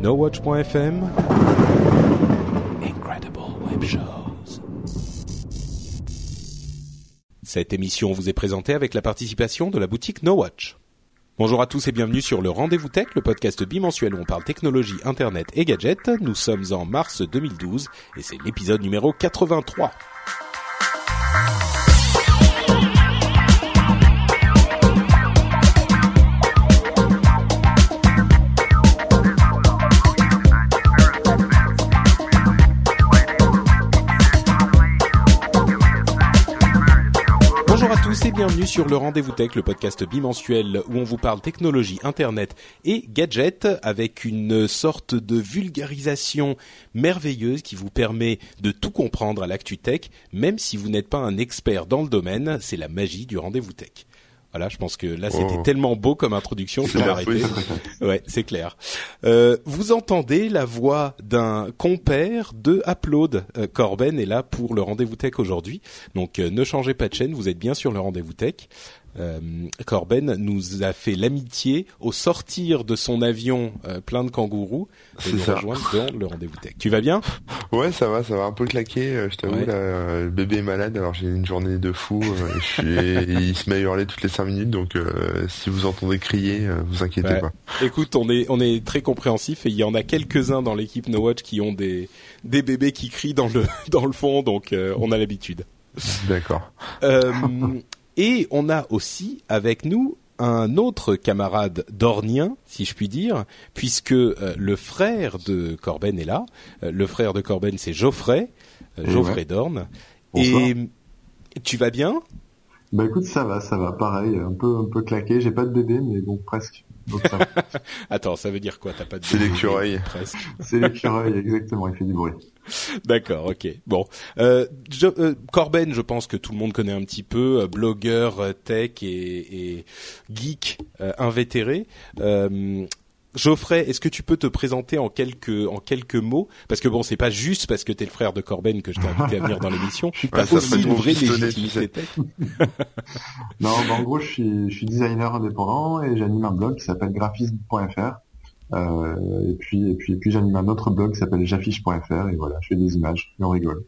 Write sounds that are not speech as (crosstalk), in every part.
NoWatch.fm Incredible Web Shows. Cette émission vous est présentée avec la participation de la boutique NoWatch. Bonjour à tous et bienvenue sur le Rendez-vous Tech, le podcast bimensuel où on parle technologie, internet et gadgets. Nous sommes en mars 2012 et c'est l'épisode numéro 83. Bienvenue sur le Rendez-vous Tech, le podcast bimensuel où on vous parle technologie, internet et gadgets avec une sorte de vulgarisation merveilleuse qui vous permet de tout comprendre à l'actu tech, même si vous n'êtes pas un expert dans le domaine, c'est la magie du Rendez-vous Tech. Voilà, je pense que là c'était Oh. tellement beau comme introduction, je C'est vais la m'arrêter. folie. (laughs) Ouais, c'est clair. Euh, vous entendez la voix d'un compère de Upload. Euh, Corben est là pour le rendez-vous tech aujourd'hui. Donc euh, ne changez pas de chaîne, vous êtes bien sur le rendez-vous tech. Euh, Corben nous a fait l'amitié au sortir de son avion euh, plein de kangourous de nous ça. rejoindre dans le rendez-vous tech. Tu vas bien? Ouais, ça va, ça va un peu claquer, euh, je t'avoue, Ouais. là, le bébé est malade, alors j'ai une journée de fou, et je suis- il se met à hurler toutes les cinq minutes, donc euh, si vous entendez crier, vous inquiétez Ouais. pas. Écoute, on est on est très compréhensif et il y en a quelques-uns dans l'équipe No Watch qui ont des des bébés qui crient dans le (laughs) dans le fond, donc euh, on a l'habitude. D'accord. Euh, et on a aussi avec nous un autre camarade dornien, si je puis dire, puisque euh, le frère de Corben est là. Euh, le frère de Corben, c'est Geoffrey, euh, Et Geoffrey ouais. Dorn. Bonsoir. Et tu vas bien? Bah écoute, ça va, ça va, pareil, un peu, un peu claqué. J'ai pas de bébé, mais bon, presque. Donc ça va. (laughs) Attends, ça veut dire quoi? T'as pas de C'est bébé? l'écureuil. Presque. C'est l'écureuil, exactement, il fait du bruit. D'accord, ok. Bon, euh, Jo- euh, Corben, je pense que tout le monde connaît un petit peu, euh, blogueur euh, tech et, et geek euh, invétéré. Euh, Geoffrey, est-ce que tu peux te présenter en quelques en quelques mots? Parce que bon, c'est pas juste parce que t'es le frère de Corben que je t'ai invité à venir dans l'émission. (laughs) T'as Ouais, aussi une vraie légitimité tech. (laughs) Non, bah, en gros, je suis, je suis designer indépendant et j'anime un blog qui s'appelle graphisme.fr. Euh, et puis, et puis, et puis j'anime un autre blog qui s'appelle j'affiche.fr et voilà, je fais des images et on rigole.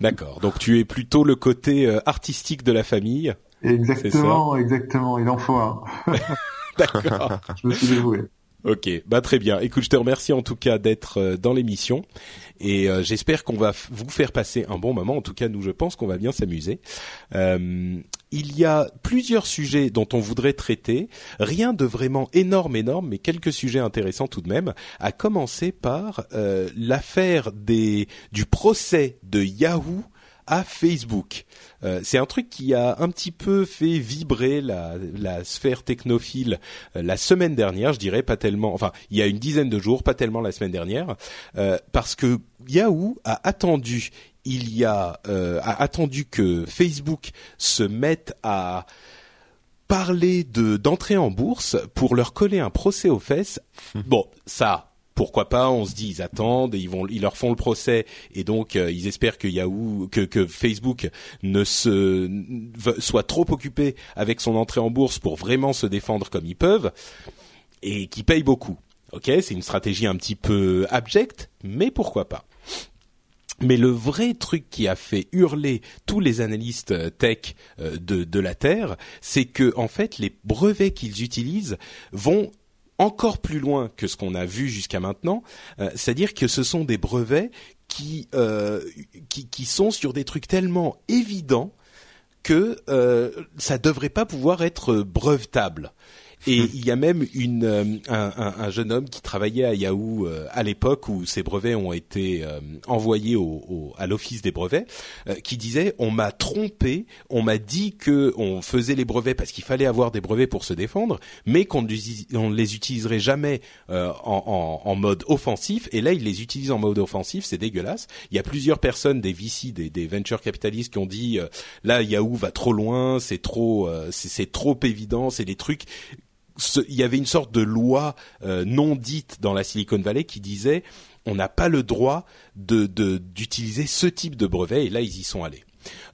D'accord. Donc tu es plutôt le côté euh, artistique de la famille. Exactement, exactement, il en faut un. (laughs) D'accord. Je me suis dévoué. Ok, bah très bien. Écoute, je te remercie en tout cas d'être euh, dans l'émission et euh, j'espère qu'on va vous faire passer un bon moment. En tout cas, nous, je pense qu'on va bien s'amuser. Euh, il y a plusieurs sujets dont on voudrait traiter. Rien de vraiment énorme, énorme, mais quelques sujets intéressants tout de même. À commencer par euh, l'affaire du procès de Yahoo à Facebook. Euh, c'est un truc qui a un petit peu fait vibrer la, la sphère technophile euh, la semaine dernière, je dirais pas tellement, enfin il y a une dizaine de jours, pas tellement la semaine dernière, euh, parce que Yahoo a attendu, il y a euh, a attendu que Facebook se mette à parler de d'entrée en bourse pour leur coller un procès aux fesses. Bon, ça. Pourquoi pas On se dit ils attendent, et ils vont, ils leur font le procès et donc euh, ils espèrent que Yahoo, que, que Facebook ne se soit trop occupé avec son entrée en bourse pour vraiment se défendre comme ils peuvent et qui paye beaucoup. Ok, c'est une stratégie un petit peu abjecte, mais pourquoi pas mais le vrai truc qui a fait hurler tous les analystes euh, tech euh, de, la Terre, c'est que en fait les brevets qu'ils utilisent vont encore plus loin que ce qu'on a vu jusqu'à maintenant, euh, c'est-à-dire que ce sont des brevets qui, qui qui sont sur des trucs tellement évidents que euh, ça devrait pas pouvoir être brevetable. Et il y a même une, euh, un, un, un, jeune homme qui travaillait à Yahoo euh, à l'époque où ces brevets ont été euh, envoyés au, au, à l'office des brevets, qui disait on m'a trompé, on m'a dit que on faisait les brevets parce qu'il fallait avoir des brevets pour se défendre, mais qu'on ne les utiliserait jamais en, en, en, mode offensif. Et là, il les utilise en mode offensif, c'est dégueulasse. Il y a plusieurs personnes, des VC, des, des venture capitalistes, qui ont dit là Yahoo va trop loin, c'est trop, c'est trop évident, c'est des trucs il y avait une sorte de loi euh, non dite dans la Silicon Valley qui disait on n'a pas le droit de d'utiliser ce type de brevet et là ils y sont allés.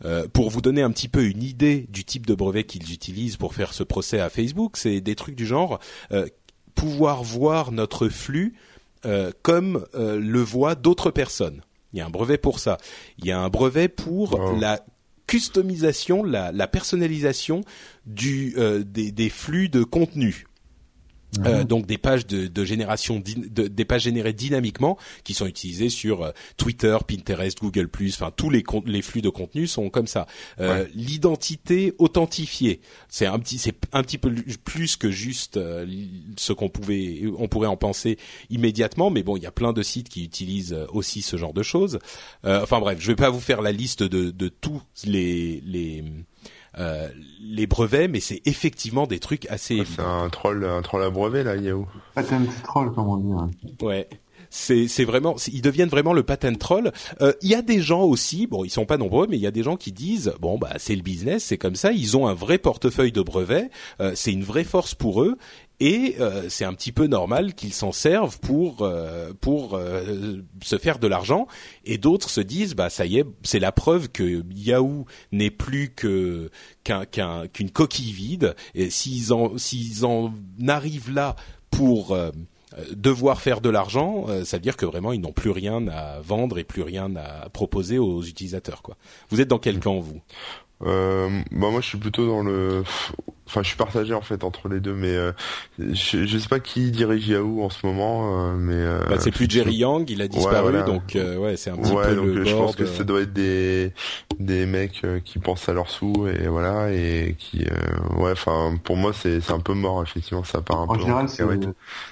Euh, pour vous donner un petit peu une idée du type de brevet qu'ils utilisent pour faire ce procès à Facebook, c'est des trucs du genre euh, pouvoir voir notre flux comme le voient d'autres personnes. Il y a un brevet pour ça. Il y a un brevet pour la customisation, la, la personnalisation du, euh, des, des, flux de contenu. Euh, mhm. donc des pages de, de génération, de, des pages générées dynamiquement qui sont utilisées sur euh, Twitter, Pinterest, Google+, enfin tous les, les flux de contenu sont comme ça. Euh, L'identité authentifiée, c'est un petit, c'est un petit peu plus que juste euh, ce qu'on pouvait, on pourrait en penser immédiatement, mais bon, il y a plein de sites qui utilisent aussi ce genre de choses. enfin bref, je vais pas vous faire la liste de, de tous les, les euh, les brevets, mais c'est effectivement des trucs assez. c'est un troll, un troll à brevet là, Yahoo. Patent troll, comme on dit. Hein. Ouais c'est c'est vraiment ils deviennent vraiment le patent troll. Euh, il y a des gens aussi, bon ils sont pas nombreux, mais il y a des gens qui disent bon bah c'est le business, c'est comme ça, ils ont un vrai portefeuille de brevets, euh, c'est une vraie force pour eux et euh, c'est un petit peu normal qu'ils s'en servent pour euh, pour euh, se faire de l'argent. Et d'autres se disent bah ça y est c'est la preuve que Yahoo n'est plus que qu'un qu'une coquille vide. Et s'ils en s'ils en arrivent là pour devoir faire de l'argent, ça veut dire que vraiment ils n'ont plus rien à vendre et plus rien à proposer aux utilisateurs quoi. Vous êtes dans quel camp vous? Euh, bah moi je suis plutôt dans le enfin je suis partagé en fait entre les deux mais euh, je, je sais pas qui dirige Yahoo en ce moment euh, mais euh, bah, c'est plus Jerry Yang il a disparu donc ouais c'est un petit peu donc, le je pense que ça doit être des des mecs qui pensent à leurs sous et voilà et qui ouais enfin pour moi c'est c'est un peu mort effectivement ça part un en peu général c'est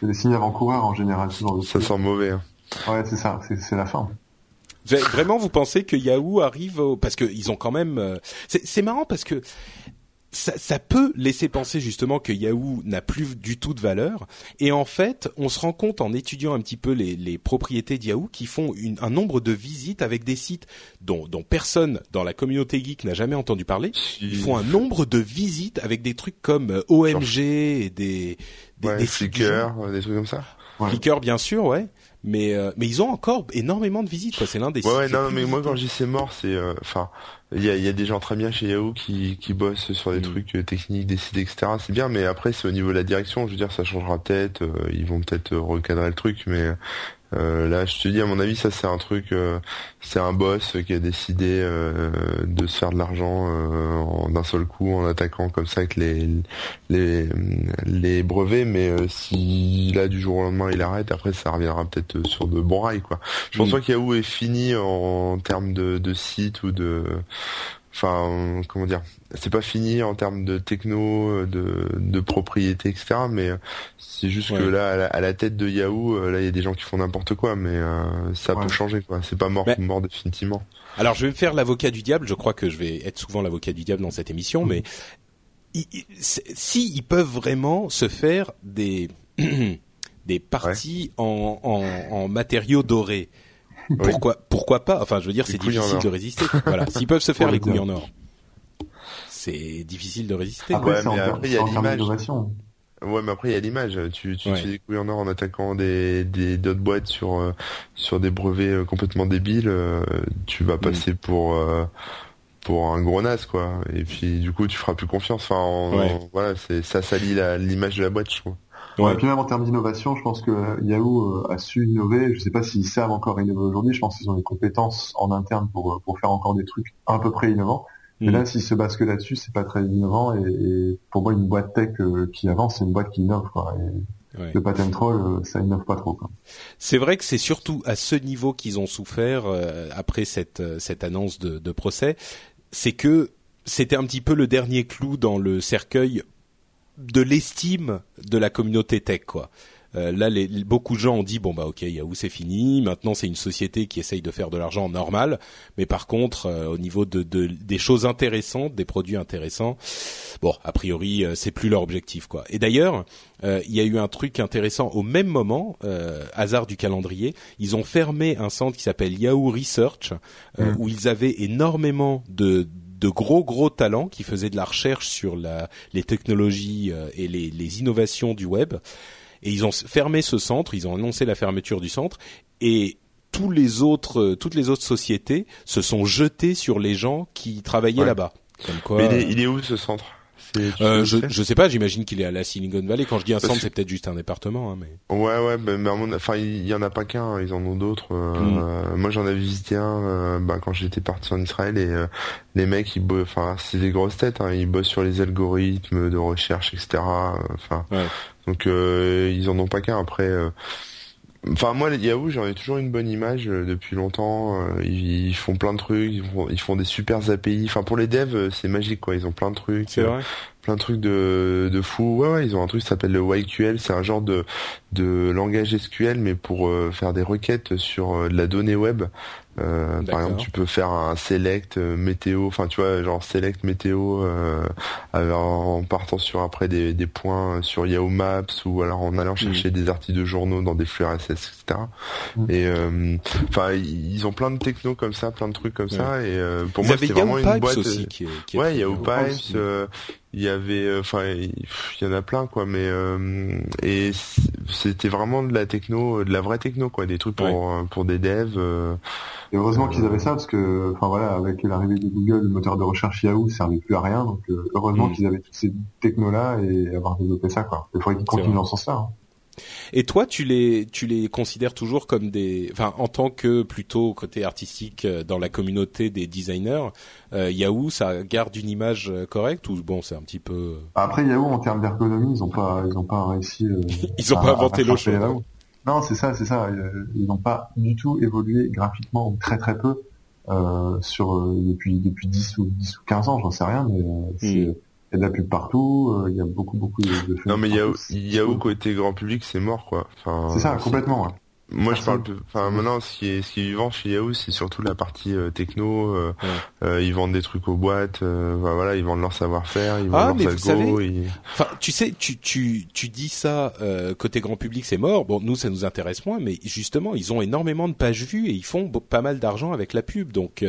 des signes avant-coureurs en général ça sent mauvais hein. ouais c'est ça c'est la fin Vraiment, vous pensez que Yahoo arrive au... parce qu'ils ont quand même. Euh, c'est marrant parce que ça, ça, peut laisser penser justement que Yahoo n'a plus du tout de valeur. Et en fait, on se rend compte en étudiant un petit peu les, les propriétés de Yahoo qui font une, un nombre de visites avec des sites dont, dont personne dans la communauté geek n'a jamais entendu parler. Ils font un nombre de visites avec des trucs comme euh, OMG et des des, ouais, des Flickr, des trucs comme ça. Flickr, bien sûr, ouais mais euh, mais ils ont encore énormément de visites quoi. C'est l'un des ouais, ouais non mais moi quand je dis c'est mort c'est euh, enfin il y a, y a des gens très bien chez Yahoo qui qui bossent sur des mm. trucs euh, techniques des sites etc c'est bien mais après c'est au niveau de la direction. Je veux dire ça changera peut-être ils vont peut-être recadrer le truc mais euh, là, je te dis, à mon avis, ça c'est un truc, euh, c'est un boss qui a décidé euh, de se faire de l'argent d'un seul coup en attaquant comme ça avec les les, les brevets. Mais si là du jour au lendemain il arrête, après ça reviendra peut-être sur de bons rails, quoi. Je pense pas qu'Yahoo est fini en, termes de, de site ou de enfin comment dire c'est pas fini en termes de techno de, de propriété etc mais c'est juste que là à la, tête de Yahoo euh, là il y a des gens qui font n'importe quoi mais euh, ça peut changer quoi. C'est pas mort mort définitivement. Alors je vais me faire l'avocat du diable. Je crois que je vais être souvent l'avocat du diable dans cette émission mais si ils peuvent vraiment se faire des (clears throat) des parties en, en, en matériaux dorés pourquoi, pourquoi pas? Enfin, je veux dire, c'est difficile de résister. voilà, s'ils peuvent se faire les couilles en or, c'est difficile de résister. Après, ouais, mais après il y a l'image. Ouais, mais après il y a l'image. Tu, tu fais des couilles en or en attaquant des des d'autres boîtes sur euh, sur des brevets euh, complètement débiles. Euh, tu vas mm. passer pour pour un gros nas quoi. Et puis du coup tu feras plus confiance. Enfin, voilà, c'est ça salit l'image de la boîte, je trouve. Ouais. Et puis même en termes d'innovation, je pense que Yahoo euh, a su innover. Je sais pas s'ils savent encore innover aujourd'hui. Je pense qu'ils ont les compétences en interne pour euh, pour faire encore des trucs à peu près innovants. Mais mm. là, s'ils se basent que là-dessus, c'est pas très innovant. Et, pour moi, une boîte tech euh, qui avance, c'est une boîte qui innove. Quoi. Et Le patent troll, ça innove pas trop. C'est vrai que c'est surtout à ce niveau qu'ils ont souffert après cette cette annonce de, de procès. C'est que c'était un petit peu le dernier clou dans le cercueil de l'estime de la communauté tech, quoi. Euh, là, les, beaucoup de gens ont dit bon bah ok, Yahoo c'est fini. Maintenant, c'est une société qui essaye de faire de l'argent normal, mais par contre, euh, au niveau de, de, des choses intéressantes, des produits intéressants, bon, a priori, euh, c'est plus leur objectif quoi. Et d'ailleurs, il y a eu un truc intéressant au même moment, hasard du calendrier, ils ont fermé un centre qui s'appelle Yahoo Research, mmh. où ils avaient énormément de de gros gros talents qui faisaient de la recherche sur la, les technologies et les, les innovations du web. Et ils ont fermé ce centre, ils ont annoncé la fermeture du centre et tous les autres, euh, toutes les autres sociétés se sont jetées sur les gens qui travaillaient là-bas. Mais il est, il est où ce centre? Euh, je, je sais pas, j'imagine qu'il est à la Silicon Valley. Quand je dis un centre, c'est peut-être juste un département. Hein, mais... Ouais, ouais, mais enfin, il y en a pas qu'un, ils en ont d'autres. Euh, hmm. moi, j'en avais visité un euh, bah, quand j'étais parti en Israël et les mecs, ils enfin, c'est des grosses têtes, hein, ils bossent sur les algorithmes de recherche, etc. Enfin, donc ils en ont pas qu'un. Après, Enfin moi Yahoo j'en ai toujours une bonne image euh, depuis longtemps. Euh, ils, font plein de trucs, ils font, ils font des super API. Enfin pour les devs euh, c'est magique quoi. Ils ont plein de trucs. C'est vrai plein de trucs de, de fou. Ouais, ouais, ils ont un truc qui s'appelle le YQL. C'est un genre de, de langage SQL, mais pour euh, faire des requêtes sur euh, de la donnée web. Euh, par exemple, tu peux faire un select météo, enfin tu vois, genre select météo en partant sur après des, des points sur Yahoo Maps ou alors en allant chercher mm. des articles de journaux dans des flux RSS, etc. Et mm. enfin, ils ont plein de techno comme ça, plein de trucs comme ça. Et pour moi, c'est vraiment une boîte. Aussi, qui qui ouais, Yahoo Pipes il y avait euh, enfin il y en a plein quoi mais euh, et c'était vraiment de la techno de la vraie techno quoi des trucs pour euh, pour des devs et heureusement qu'ils avaient ça parce que enfin voilà avec l'arrivée de Google le moteur de recherche Yahoo servait plus à rien donc heureusement mm. qu'ils avaient toutes ces technos là et avoir développé ça quoi il faudrait qu'ils continuent dans ce sens là hein. Et toi, tu les, tu les considères toujours comme des, enfin, en tant que plutôt côté artistique euh, dans la communauté des designers, euh, Yahoo, ça garde une image euh, correcte ou bon, c'est un petit peu. Après Yahoo, en termes d'ergonomie, ils ont pas, ils ont pas réussi. (laughs) ils ont pas inventé l'eau chaude. Non, c'est ça, c'est ça. Ils n'ont pas du tout évolué graphiquement, très très peu, euh, sur depuis depuis 10 ou 10 ou 15 ans, j'en sais rien, mais c'est hmm. Il y a de la pub partout, euh, il y a beaucoup beaucoup de, de Non mais Yahoo, Yahoo côté grand public c'est mort quoi. Enfin, c'est ça complètement. Ouais. Moi, je parle. Enfin, maintenant, ce qui est ce qui est vivant chez Yahoo, c'est surtout la partie euh, techno. Euh, euh, ils vendent des trucs aux boîtes. Euh, voilà, ils vendent leur savoir-faire, ils vendent ah, leur savez, Enfin, tu sais, tu tu tu dis ça côté grand public, c'est mort. Bon, nous, ça nous intéresse moins, mais justement, ils ont énormément de pages vues et ils font pas mal d'argent avec la pub. Donc.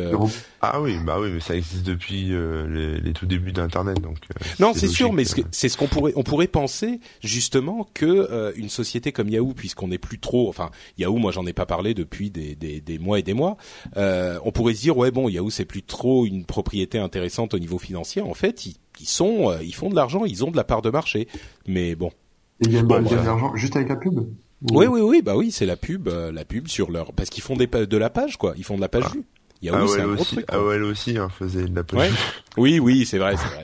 Ah oui, bah oui, mais ça existe depuis les, les, tout débuts d'Internet, donc. non, c'est sûr, mais c'est ce qu'on pourrait on pourrait penser justement que une société comme Yahoo, puisqu'on n'est plus trop, enfin Yahoo, moi j'en ai pas parlé depuis des, des, des mois et des mois. Euh, on pourrait se dire ouais bon Yahoo c'est plus trop une propriété intéressante au niveau financier. En fait, ils, ils sont, euh, ils font de l'argent, ils ont de la part de marché. Mais bon. Ils gagnent de l'argent juste avec la pub. Oui oui oui bah oui c'est la pub, euh, la pub sur leur parce qu'ils font des de la page quoi. Ils font de la page ah. vue. Yahoo, c'est un gros truc. AOL aussi hein, faisait de la pub. Oui, oui, c'est vrai, c'est vrai.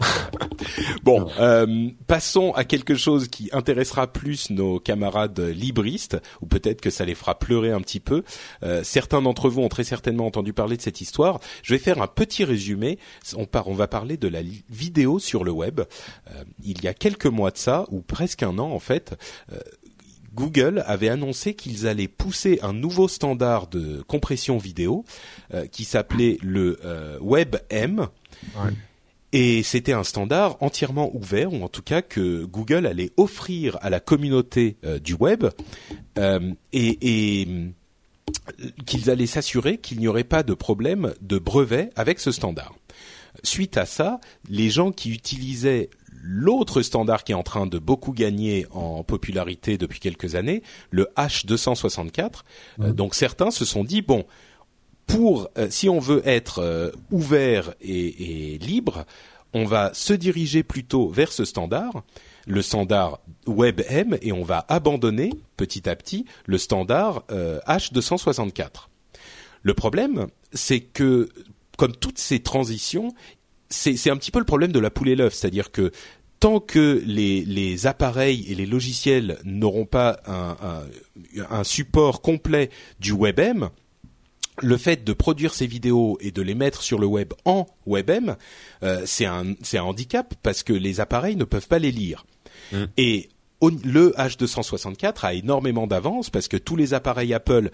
(laughs) bon, euh, passons à quelque chose qui intéressera plus nos camarades libristes, ou peut-être que ça les fera pleurer un petit peu. Euh, certains d'entre vous ont très certainement entendu parler de cette histoire. Je vais faire un petit résumé. On, part, on va parler de la vidéo sur le web. Euh, il y a quelques mois de ça, ou presque un an en fait, Google avait annoncé qu'ils allaient pousser un nouveau standard de compression vidéo euh, qui s'appelait le euh, WebM. Et c'était un standard entièrement ouvert, ou en tout cas que Google allait offrir à la communauté euh, du web, et, qu'ils allaient s'assurer qu'il n'y aurait pas de problème de brevet avec ce standard. Suite à ça, les gens qui utilisaient l'autre standard qui est en train de beaucoup gagner en popularité depuis quelques années, le H264. Euh, donc certains se sont dit bon, pour euh, si on veut être euh, ouvert et, libre, on va se diriger plutôt vers ce standard, le standard WebM, et on va abandonner petit à petit le standard H264. Le problème, c'est que comme toutes ces transitions, c'est un petit peu le problème de la poule et l'œuf, c'est-à-dire que tant que les, les, appareils et les logiciels n'auront pas un, un, un, support complet du WebM, le fait de produire ces vidéos et de les mettre sur le web en WebM, euh, c'est un, un handicap parce que les appareils ne peuvent pas les lire. Mm. Et le H264 a énormément d'avance parce que tous les appareils Apple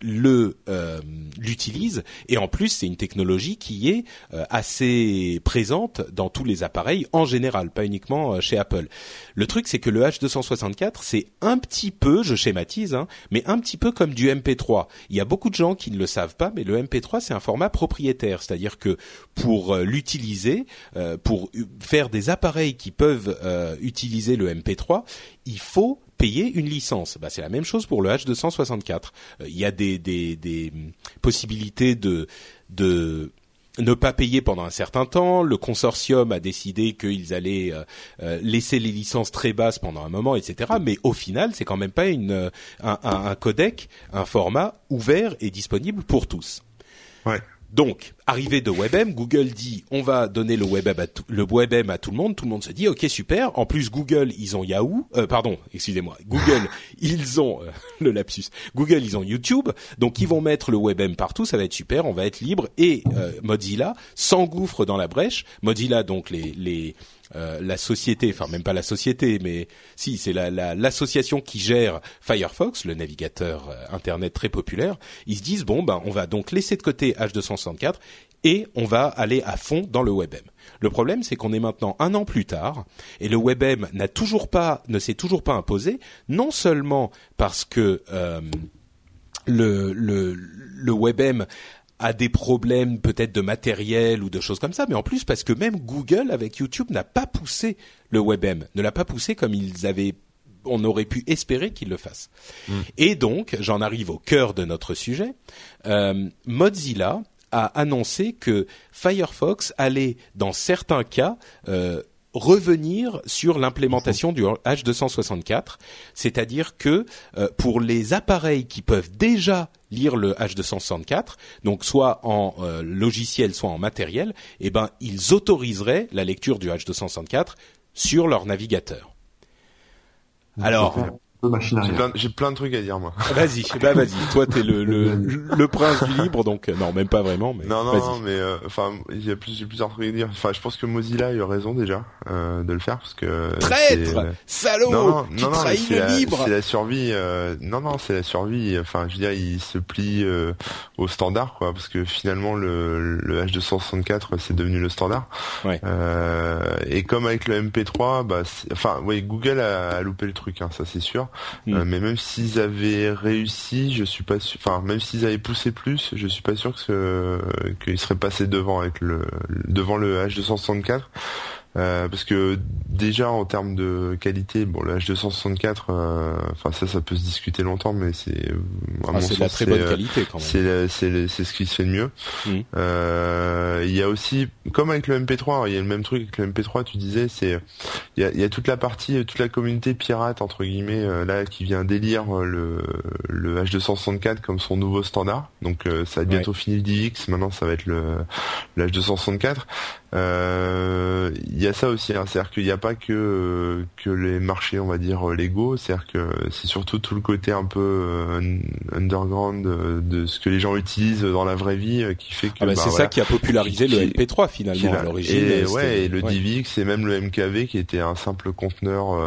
le euh, l'utilise et en plus c'est une technologie qui est euh, assez présente dans tous les appareils en général, pas uniquement euh, chez Apple. Le truc c'est que le H264 c'est un petit peu, je schématise, hein, mais un petit peu comme du MP3. Il y a beaucoup de gens qui ne le savent pas, mais le MP3 c'est un format propriétaire, c'est-à-dire que pour l'utiliser, pour faire des appareils qui peuvent utiliser le MP3, il faut payer une licence. Bah, c'est la même chose pour le H264. Euh, il y a des, des, des possibilités de, de ne pas payer pendant un certain temps. Le consortium a décidé qu'ils allaient euh, euh, laisser les licences très basses pendant un moment, etc. Mais au final, c'est quand même pas une, un, un, codec, un format ouvert et disponible pour tous. Ouais. Donc, arrivée de WebM, Google dit on va donner le WebM à tout, le WebM à tout le monde. Tout le monde se dit ok super. En plus Google ils ont Yahoo, euh, pardon, excusez-moi, Google (laughs) ils ont euh, (laughs) le lapsus. Google ils ont YouTube, donc ils vont mettre le WebM partout. Ça va être super. On va être libre et euh, Mozilla s'engouffre dans la brèche. Mozilla donc les les euh, la société, enfin même pas la société, mais si c'est l'association la, qui gère Firefox, le navigateur euh, internet très populaire, ils se disent bon ben on va donc laisser de côté H264 et on va aller à fond dans le WebM. Le problème c'est qu'on est maintenant un an plus tard et le WebM n'a toujours pas, ne s'est toujours pas imposé, non seulement parce que euh, le, le, le WebM a des problèmes peut-être de matériel ou de choses comme ça, mais en plus parce que même Google avec YouTube n'a pas poussé le WebM, ne l'a pas poussé comme ils avaient on aurait pu espérer qu'ils le fassent. Mm. Et donc, j'en arrive au cœur de notre sujet. Euh, Mozilla a annoncé que Firefox allait, dans certains cas, euh, revenir sur l'implémentation du H264, c'est-à-dire que euh, pour les appareils qui peuvent déjà lire le H264, donc soit en euh, logiciel, soit en matériel, eh ben ils autoriseraient la lecture du H264 sur leur navigateur. Alors, j'ai plein, de trucs à dire moi. Vas-y, (laughs) bah vas-y. Toi t'es le, (laughs) le le prince du libre donc euh, non même pas vraiment mais. Non non, non mais euh, enfin y a plus plusieurs trucs à dire. Enfin je pense que Mozilla a eu raison déjà euh, de le faire parce que. Traître, salaud, non, non, qui non, trahit le libre. C'est la survie. non non c'est la survie. Enfin je veux dire il se plie au standard quoi parce que finalement le le H264 c'est devenu le standard. Ouais. et comme avec le MP3 bah enfin oui Google a, a loupé le truc hein, ça c'est sûr. Mm. Euh, mais même s'ils avaient réussi, je suis pas sûr. Enfin, même s'ils avaient poussé plus, je suis pas sûr que qu'ils seraient passés devant avec le devant le H264. Euh, parce que déjà en termes de qualité, bon le H264, euh, enfin ça ça peut se discuter longtemps, mais c'est ah, c'est très bonne qualité quand même. C'est c'est ce qui se fait de mieux. Mm. Il y a aussi, comme avec le MP3, il y a le même truc avec le MP3. Tu disais, c'est il y a, y a, toute la partie, toute la communauté pirate entre guillemets là qui vient délire le le H264 comme son nouveau standard. Donc ça va bientôt fini le DX, maintenant ça va être le, le H264. Euh, il y a ça aussi, hein, c'est-à-dire qu'il n'y a pas que que les marchés, on va dire légaux, c'est-à-dire que c'est surtout tout le côté un peu euh, underground de, ce que les gens utilisent dans la vraie vie euh, qui fait que ah bah, bah c'est ça qui a popularisé le MP3 finalement à l'origine. Et ouais, et le DivX et même le MKV qui était un simple conteneur,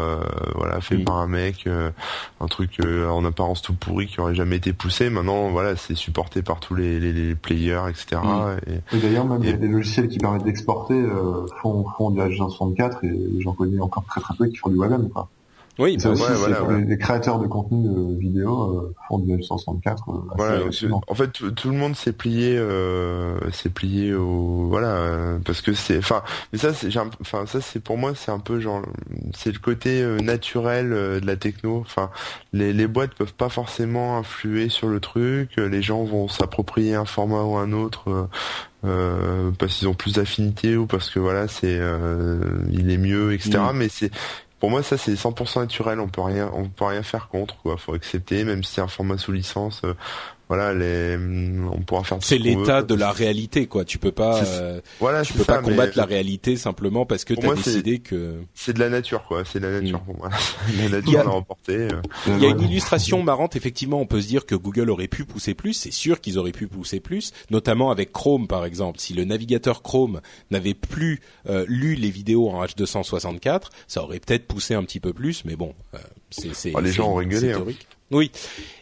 voilà, fait par un mec, un truc en apparence tout pourri qui aurait jamais été poussé. Maintenant, voilà, c'est supporté par tous les, les, players, etc. Mm. Et, d'ailleurs, même les logiciels qui permettent d'exporter euh, font, font du H264 et j'en connais encore très très peu qui font du WebM quoi. Oui, bah Les, créateurs de contenu euh, vidéo euh, font du H264. voilà, en fait, tout le monde s'est plié, s'est plié au voilà, parce que c'est, enfin, mais ça, c'est, enfin, ça, c'est pour moi, c'est un peu genre, c'est le côté naturel de la techno. Enfin, les, les boîtes peuvent pas forcément influer sur le truc. Les gens vont s'approprier un format ou un autre euh, parce qu'ils ont plus d'affinité ou parce que voilà c'est euh, il est mieux etc mm. mais c'est pour moi ça c'est 100% naturel. On peut rien on peut rien faire contre quoi. Faut accepter même si c'est un format sous licence euh, voilà, les, on pourra faire. C'est l'état de la réalité, quoi. Tu peux pas, euh, voilà, tu peux pas combattre la réalité simplement parce que tu as décidé que. C'est de la nature, quoi. C'est de la nature mm. pour moi. (laughs) la nature l'a remporté. Euh. Il y a une illustration marrante. Effectivement, on peut se dire que Google aurait pu pousser plus. C'est sûr qu'ils auraient pu pousser plus, notamment avec Chrome, par exemple. Si le navigateur Chrome n'avait plus euh, lu les vidéos en H264, ça aurait peut-être poussé un petit peu plus. Mais bon, c'est c'est. Oh, les gens ont rigolé. Oui.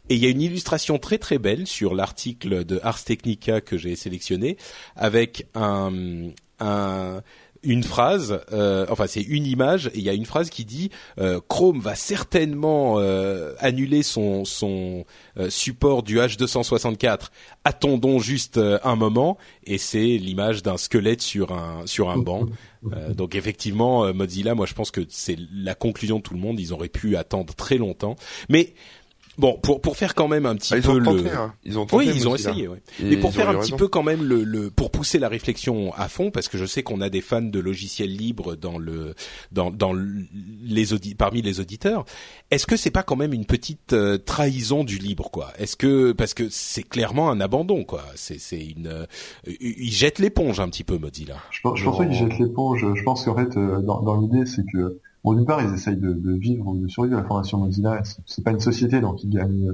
Et il y a une illustration très très belle sur l'article de Ars Technica que j'ai sélectionné avec un, un une phrase, euh, enfin c'est une image, et il y a une phrase qui dit euh, Chrome va certainement euh, annuler son, son support du H264. Attendons juste un moment, et c'est l'image d'un squelette sur un sur un banc. donc effectivement, Mozilla, moi je pense que c'est la conclusion de tout le monde. Ils auraient pu attendre très longtemps, mais Bon, pour pour faire quand même un petit ah, peu le. Hein. Ils ont tenté, oui, ils ont essayé. Oui. Mais pour faire un petit peu quand même le, le pour pousser la réflexion à fond, parce que je sais qu'on a des fans de logiciels libres dans le dans dans les audi parmi les auditeurs. Est-ce que c'est pas quand même une petite euh, trahison du libre, quoi? Est-ce que parce que c'est clairement un abandon, quoi C'est c'est une euh, ils jettent l'éponge un petit peu, Mozilla. Je pense, je pense pas qu'ils jettent l'éponge. Je pense qu'en fait, euh, dans, dans l'idée, c'est que Bon, d'une part, ils essayent de, de vivre, de survivre. La Fondation Mozilla, c'est pas une société, donc ils gagnent,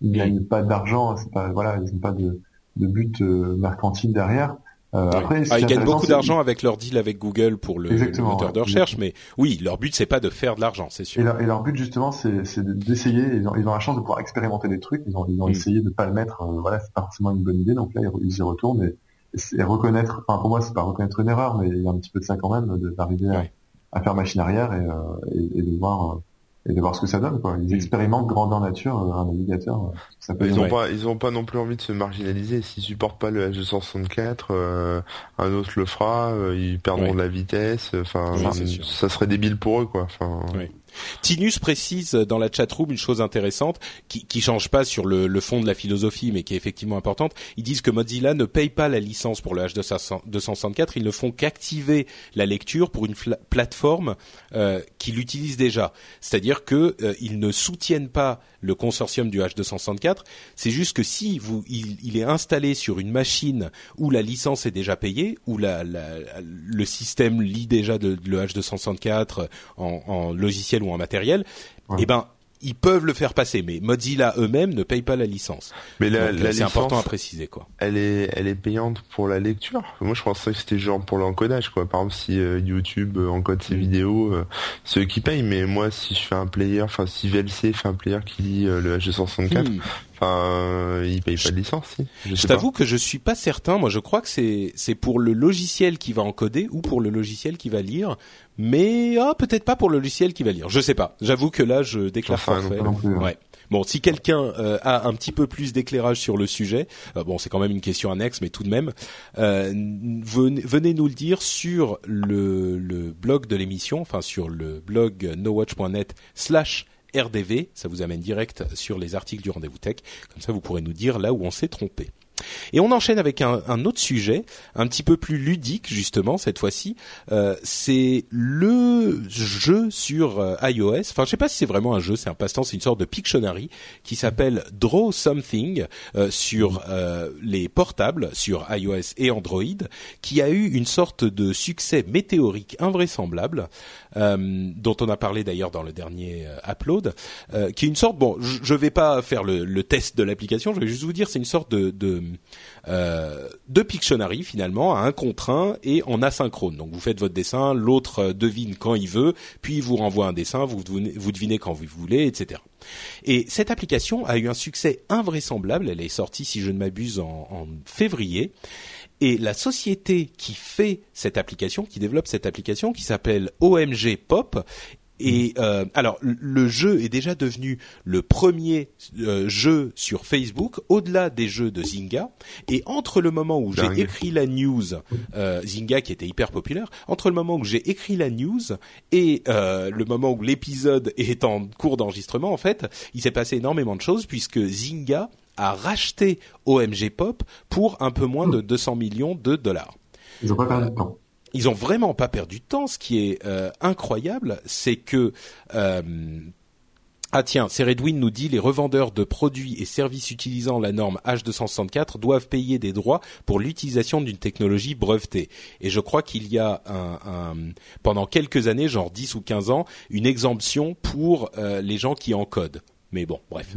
ils gagnent pas d'argent. C'est pas, voilà, ils n'ont pas de, de but euh, mercantile derrière. Euh, après, ah, ils gagnent beaucoup d'argent avec leur deal avec Google pour le, moteur de recherche, mais oui, leur but c'est pas de faire de l'argent, c'est sûr. Et leur, et leur, but justement, c'est d'essayer. Ils, ont, ils ont la chance de pouvoir expérimenter des trucs. Ils ont, ils ont mm. essayé de pas le mettre. Euh, voilà, c'est pas forcément une bonne idée. Donc là, ils, y retournent et, et, reconnaître. Enfin, pour moi, c'est pas reconnaître une erreur, mais il y a un petit peu de ça quand même, d'arriver à à faire machine arrière et, euh, et, et, de voir euh, et de voir ce que ça donne quoi. Ils mm. expérimentent grandeur nature euh, un navigateur. Ça peut ils ont pas ils ont pas non plus envie de se marginaliser. S'ils supportent pas le H264, euh, un autre le fera, ils perdront de la vitesse. Enfin, ça serait débile pour eux quoi. Enfin. Oui. Tinus précise dans la chatroom une chose intéressante qui, qui change pas sur le, fond de la philosophie, mais qui est effectivement importante. Ils disent que Mozilla ne paye pas la licence pour le H264, ils ne font qu'activer la lecture pour une plateforme euh, qui l'utilise déjà. C'est-à-dire que euh, ils ne soutiennent pas le consortium du H264. C'est juste que si vous, il, est installé sur une machine où la licence est déjà payée, où le système lit déjà le H264 en, en logiciel ou en matériel, eh ben ils peuvent le faire passer, mais Mozilla eux-mêmes ne payent pas la licence. Mais la, la c'est important à préciser quoi. Elle est, elle est payante pour la lecture. Moi, je pensais que c'était genre pour l'encodage quoi. Par exemple, si euh, YouTube euh, encode ses mm. vidéos, euh, ceux qui payent. Mais moi, si je fais un player, enfin si VLC fait un player qui lit le H264, Enfin, euh, ils payent pas de licence, si. Je, je t'avoue que je suis pas certain. Moi, je crois que c'est c'est pour le logiciel qui va encoder ou pour le logiciel qui va lire, mais ah peut-être pas pour le logiciel qui va lire. Je sais pas. J'avoue que là, je déclare enfin, forfait. Hein. Ouais. Bon, si quelqu'un euh, a un petit peu plus d'éclairage sur le sujet, euh, bon, c'est quand même une question annexe, mais tout de même, euh, venez, venez, nous le dire sur le, le blog de l'émission, enfin sur le blog nowatch.net slash RDV, ça vous amène direct sur les articles du rendez-vous tech. Comme ça, vous pourrez nous dire là où on s'est trompé. Et on enchaîne avec un, un, autre sujet, un petit peu plus ludique justement cette fois-ci. Euh, c'est le jeu sur euh, iOS. Enfin, je sais pas si c'est vraiment un jeu, c'est un passe-temps, c'est une sorte de Pictionary qui s'appelle Draw Something euh, sur euh, les portables, sur iOS et Android, qui a eu une sorte de succès météorique invraisemblable, euh, dont on a parlé d'ailleurs dans le dernier upload, qui est une sorte. Bon, je, ne vais pas faire le, le test de l'application, je vais juste vous dire, c'est une sorte de, de euh, de Pictionary finalement à un contre un et en asynchrone. Donc vous faites votre dessin, l'autre euh, devine quand il veut, puis il vous renvoie un dessin, vous vous devinez quand vous voulez, etc. Et cette application a eu un succès invraisemblable. Elle est sortie, si je ne m'abuse, en février. Et la société qui fait cette application, qui développe cette application, qui s'appelle OMG Pop, et euh, alors le jeu est déjà devenu le premier euh, jeu sur Facebook, au-delà des jeux de Zynga. Et entre le moment où j'ai écrit la news, euh, Zynga qui était hyper populaire, entre le moment où j'ai écrit la news et euh, le moment où l'épisode (laughs) est en cours d'enregistrement, en fait, il s'est passé énormément de choses puisque Zynga a racheté OMG Pop pour un peu moins de 200 millions de dollars. Ils ont pas perdu de temps ils ont vraiment pas perdu de temps. Ce qui est euh, incroyable, c'est que euh, Ah tiens, Redwin nous dit les revendeurs de produits et services utilisant la norme H264 doivent payer des droits pour l'utilisation d'une technologie brevetée. Et je crois qu'il y a un, pendant quelques années, genre 10 ou 15 ans, une exemption pour euh, les gens qui encodent. Mais bon, bref.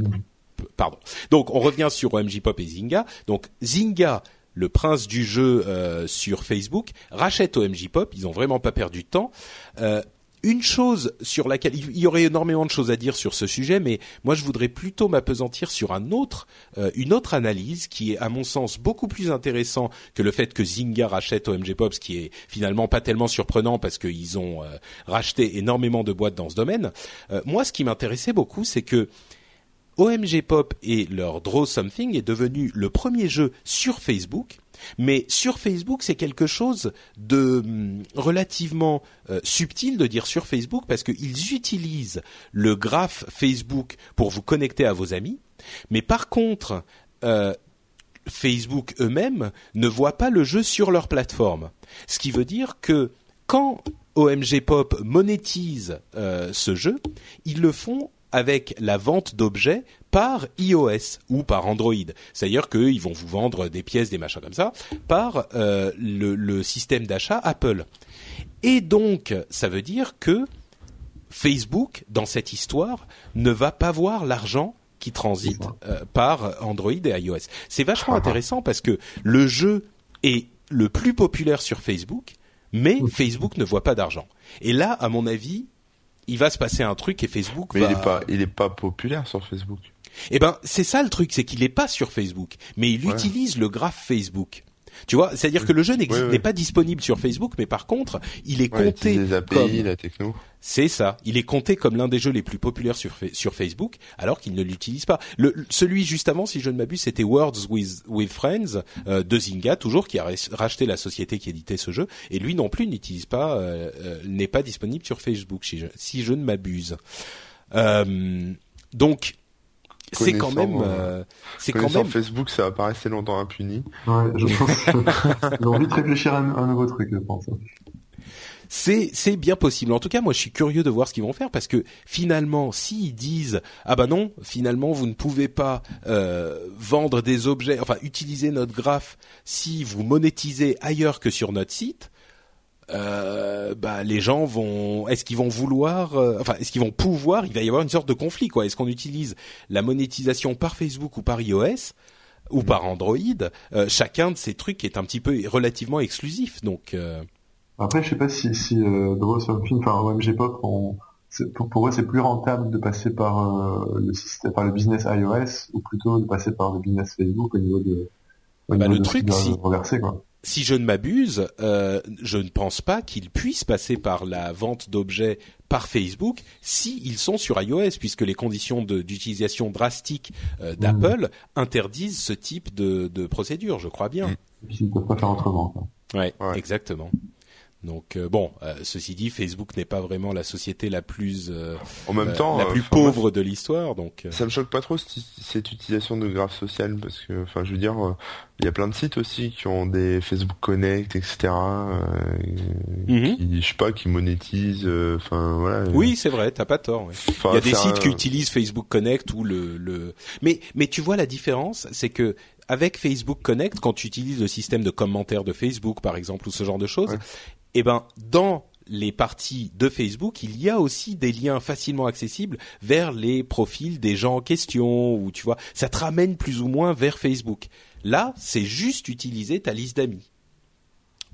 Pardon. Donc on revient sur OMG Pop et Zynga. Donc Zynga le prince du jeu euh, sur Facebook rachète OMG Pop. Ils ont vraiment pas perdu de temps. Euh, une chose sur laquelle il y aurait énormément de choses à dire sur ce sujet, mais moi je voudrais plutôt m'apesantir sur un autre, euh, une autre analyse qui est à mon sens beaucoup plus intéressant que le fait que Zynga rachète OMG Pop, ce qui est finalement pas tellement surprenant parce qu'ils ont euh, racheté énormément de boîtes dans ce domaine. Euh, moi, ce qui m'intéressait beaucoup, c'est que OMG Pop et leur Draw Something est devenu le premier jeu sur Facebook mais sur Facebook, c'est quelque chose de hum, relativement euh, subtil de dire sur Facebook parce qu'ils utilisent le graphe Facebook pour vous connecter à vos amis. Mais par contre, euh, Facebook eux-mêmes ne voient pas le jeu sur leur plateforme. Ce qui veut dire que quand OMG Pop monétise euh, ce jeu, ils le font avec la vente d'objets par iOS ou par Android. C'est-à-dire qu'ils vont vous vendre des pièces, des machins comme ça, par euh, le, système d'achat Apple. Et donc, ça veut dire que Facebook, dans cette histoire, ne va pas voir l'argent qui transite euh, par Android et iOS. C'est vachement intéressant parce que le jeu est le plus populaire sur Facebook, mais Facebook ne voit pas d'argent. Et là, à mon avis, il va se passer un truc et Facebook mais va... il est pas il est pas populaire sur Facebook. Eh ben c'est ça le truc, c'est qu'il est pas sur Facebook, mais il utilise le graphe Facebook. Tu vois, c'est-à-dire que le jeu n'est pas disponible sur Facebook, mais par contre, il est compté les API, la techno. C'est ça. Il est compté comme l'un des jeux les plus populaires sur, sur Facebook, alors qu'il ne l'utilise pas. Le, celui juste avant, si je ne m'abuse, c'était Words with, with Friends euh, de Zynga, toujours qui a racheté la société qui éditait ce jeu, et lui non plus n'utilise pas, euh, euh, n'est pas disponible sur Facebook, si je, si je ne m'abuse. Donc c'est quand même euh, c'est quand même. Facebook ça apparaît assez longtemps impuni. Ouais je (laughs) pense ont envie de réfléchir à un, nouveau truc je pense. C'est c'est bien possible. En tout cas, moi, je suis curieux de voir ce qu'ils vont faire parce que finalement, s'ils disent ah bah non, finalement, vous ne pouvez pas euh, vendre des objets, enfin utiliser notre graphe si vous monétisez ailleurs que sur notre site, euh, bah, les gens vont, est-ce qu'ils vont vouloir, euh, enfin, est-ce qu'ils vont pouvoir, il va y avoir une sorte de conflit, quoi. Est-ce qu'on utilise la monétisation par Facebook ou par iOS ou par Android? Euh, Chacun de ces trucs est un petit peu relativement exclusif, donc. Après, je sais pas si, si Draw Something, enfin OMG Pop, pour, pour, eux, c'est plus rentable de passer par le système, par le business iOS ou plutôt de passer par le business Facebook au niveau de. Au bah, le truc, si, reverser, quoi si je ne m'abuse, euh, je ne pense pas qu'ils puissent passer par la vente d'objets par Facebook si ils sont sur iOS, puisque les conditions d'utilisation drastique euh, d'Apple interdisent ce type de, de, procédure, je crois bien. Ils ne peuvent pas faire autrement. Ouais, ouais, exactement. Donc euh, bon, euh, ceci dit, Facebook n'est pas vraiment la société la plus euh, en même temps la plus pauvre de l'histoire, donc ça me choque pas trop cette, utilisation de graphe social parce que enfin je veux dire il y a plein de sites aussi qui ont des Facebook Connect etc. Mhm. qui, je sais pas qui monétisent enfin voilà. Oui c'est vrai, t'as pas tort. il y a des sites qui utilisent Facebook Connect ou le le mais mais tu vois la différence, c'est que avec Facebook Connect, quand tu utilises le système de commentaires de Facebook, par exemple, ou ce genre de choses, eh ben dans les parties de Facebook, il y a aussi des liens facilement accessibles vers les profils des gens en question, ou tu vois, ça te ramène plus ou moins vers Facebook. Là, c'est juste utiliser ta liste d'amis.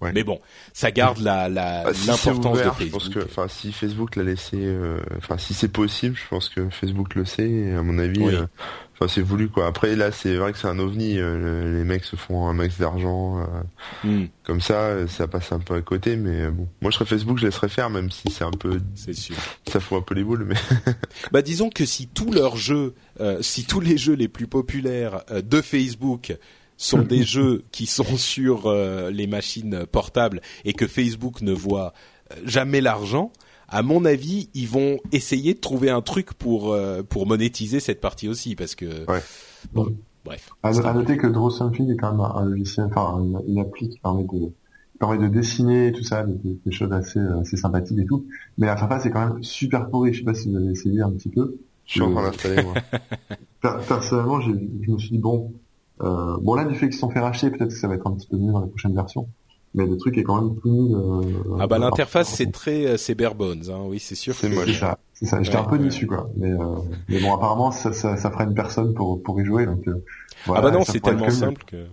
Ouais. Mais bon, ça garde la bah, l'importance de Facebook. Je pense que, enfin, si Facebook l'a laissé, euh, enfin, si c'est possible, je pense que Facebook le sait. Et à mon avis, euh, Enfin, c'est voulu quoi. Après là, c'est vrai que c'est un ovni. Euh, les mecs se font un max d'argent euh, hmm. comme ça, ça passe un peu à côté. Mais bon, moi je serais Facebook, je laisserais faire, même si c'est un peu. C'est sûr. Ça fout un peu les boules, mais. (laughs) bah disons que si tous leurs jeux, si tous les jeux les plus populaires de Facebook sont des jeux qui sont sur les machines portables et que Facebook ne voit jamais l'argent, à mon avis, ils vont essayer de trouver un truc pour euh, pour monétiser cette partie aussi, parce que ouais. bon, bref. À, noter que Draw Something est quand même un, logiciel, enfin une, appli qui permet de permet de dessiner et tout ça, des, des choses assez assez sympathiques et tout. Mais la face est quand même super pourrie. Je sais pas si vous avez essayé un petit peu. Je suis en train d'installer moi. (laughs) Personnellement, je me suis dit bon, euh, bon là du fait qu'ils se sont fait racheter, peut-être que ça va être un petit peu mieux dans les prochaines versions. Mais le truc est quand même plus euh, ah bah l'interface c'est très euh, c'est bare bones hein. oui c'est sûr. C'est moche. ça. C'est ça. J'étais un peu déçu quoi. Mais euh, mais bon apparemment ça, ça, ça fera une personne pour pour y jouer donc euh, voilà, ah bah non c'est tellement simple que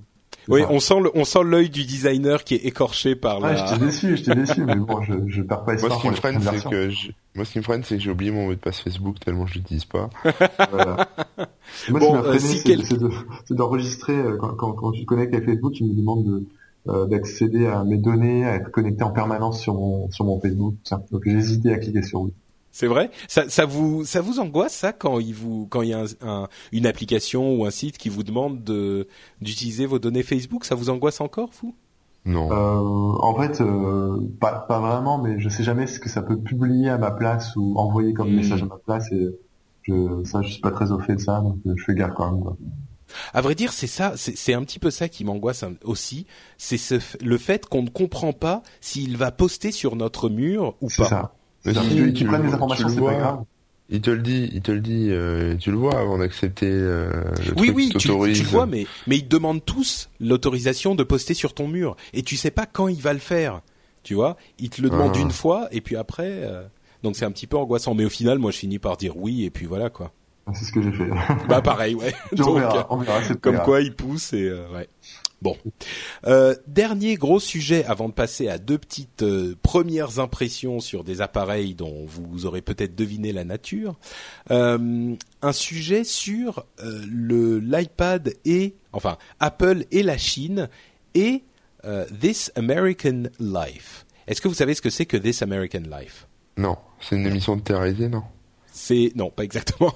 oui, on sent le, on sent l'œil du designer qui est écorché par la. Ah, j'étais déçu, j'étais déçu, mais bon, je, je perds pas espoir. Moi, ce qui me freine, c'est que je... moi, ce qui me freine, c'est que j'ai oublié mon mot de passe Facebook tellement je l'utilise pas. (laughs) voilà. Moi, bon, ce qui m'a freiné, c'est d'enregistrer quand, quand, quand tu te connectes avec Facebook, il me demande de euh, d'accéder à mes données, à être connecté en permanence sur mon sur mon Facebook. Ça. Donc j'ai hésité à cliquer sur oui. C'est vrai? Ça, ça vous ça vous angoisse ça quand il vous quand il y a un, une application ou un site qui vous demande de d'utiliser vos données Facebook? Ça vous angoisse encore vous? Non. Euh, en fait, euh, pas pas vraiment, mais je sais jamais ce que ça peut publier à ma place ou envoyer comme hmm. message à ma place et je ça je suis pas très au fait de ça donc je fais gaffe quand même. Quoi. À vrai dire, c'est ça, c'est un petit peu ça qui m'angoisse aussi, c'est ce, le fait qu'on ne comprend pas s'il va poster sur notre mur ou pas. Ça. Mais si, tu, prends des informations, c'est pas grave. Il te le dit, il te le dit, euh, tu le vois avant d'accepter euh, le oui, truc Oui, tu, tu, le vois, mais mais ils te demandent tous l'autorisation de poster sur ton mur et tu sais pas quand il va le faire. Tu vois, il te le demande ah. une fois et puis après, euh, donc c'est un petit peu angoissant. Mais au final, moi, je finis par dire oui et puis voilà quoi. C'est ce que j'ai fait. bah pareil, ouais. (laughs) Donc, on verra, comme quoi il pousse et euh, ouais. Bon, euh, dernier gros sujet avant de passer à deux petites euh, premières impressions sur des appareils dont vous aurez peut-être deviné la nature. Euh, un sujet sur euh, le l'iPad et enfin Apple et la Chine et This American Life. Est-ce que vous savez ce que c'est que This American Life? Non, c'est une émission de télé non? C'est non, pas exactement.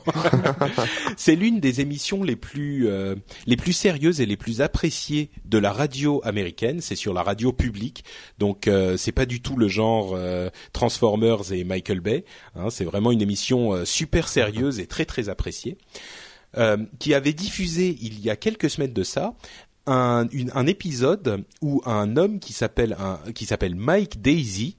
(laughs) c'est l'une des émissions les plus euh, les plus sérieuses et les plus appréciées de la radio américaine. C'est sur la radio publique, donc euh, c'est pas du tout le genre euh, Transformers et Michael Bay. Hein, c'est vraiment une émission euh, super sérieuse et très très appréciée. qui avait diffusé il y a quelques semaines de ça un, un épisode où un homme qui s'appelle qui s'appelle Mike Daisy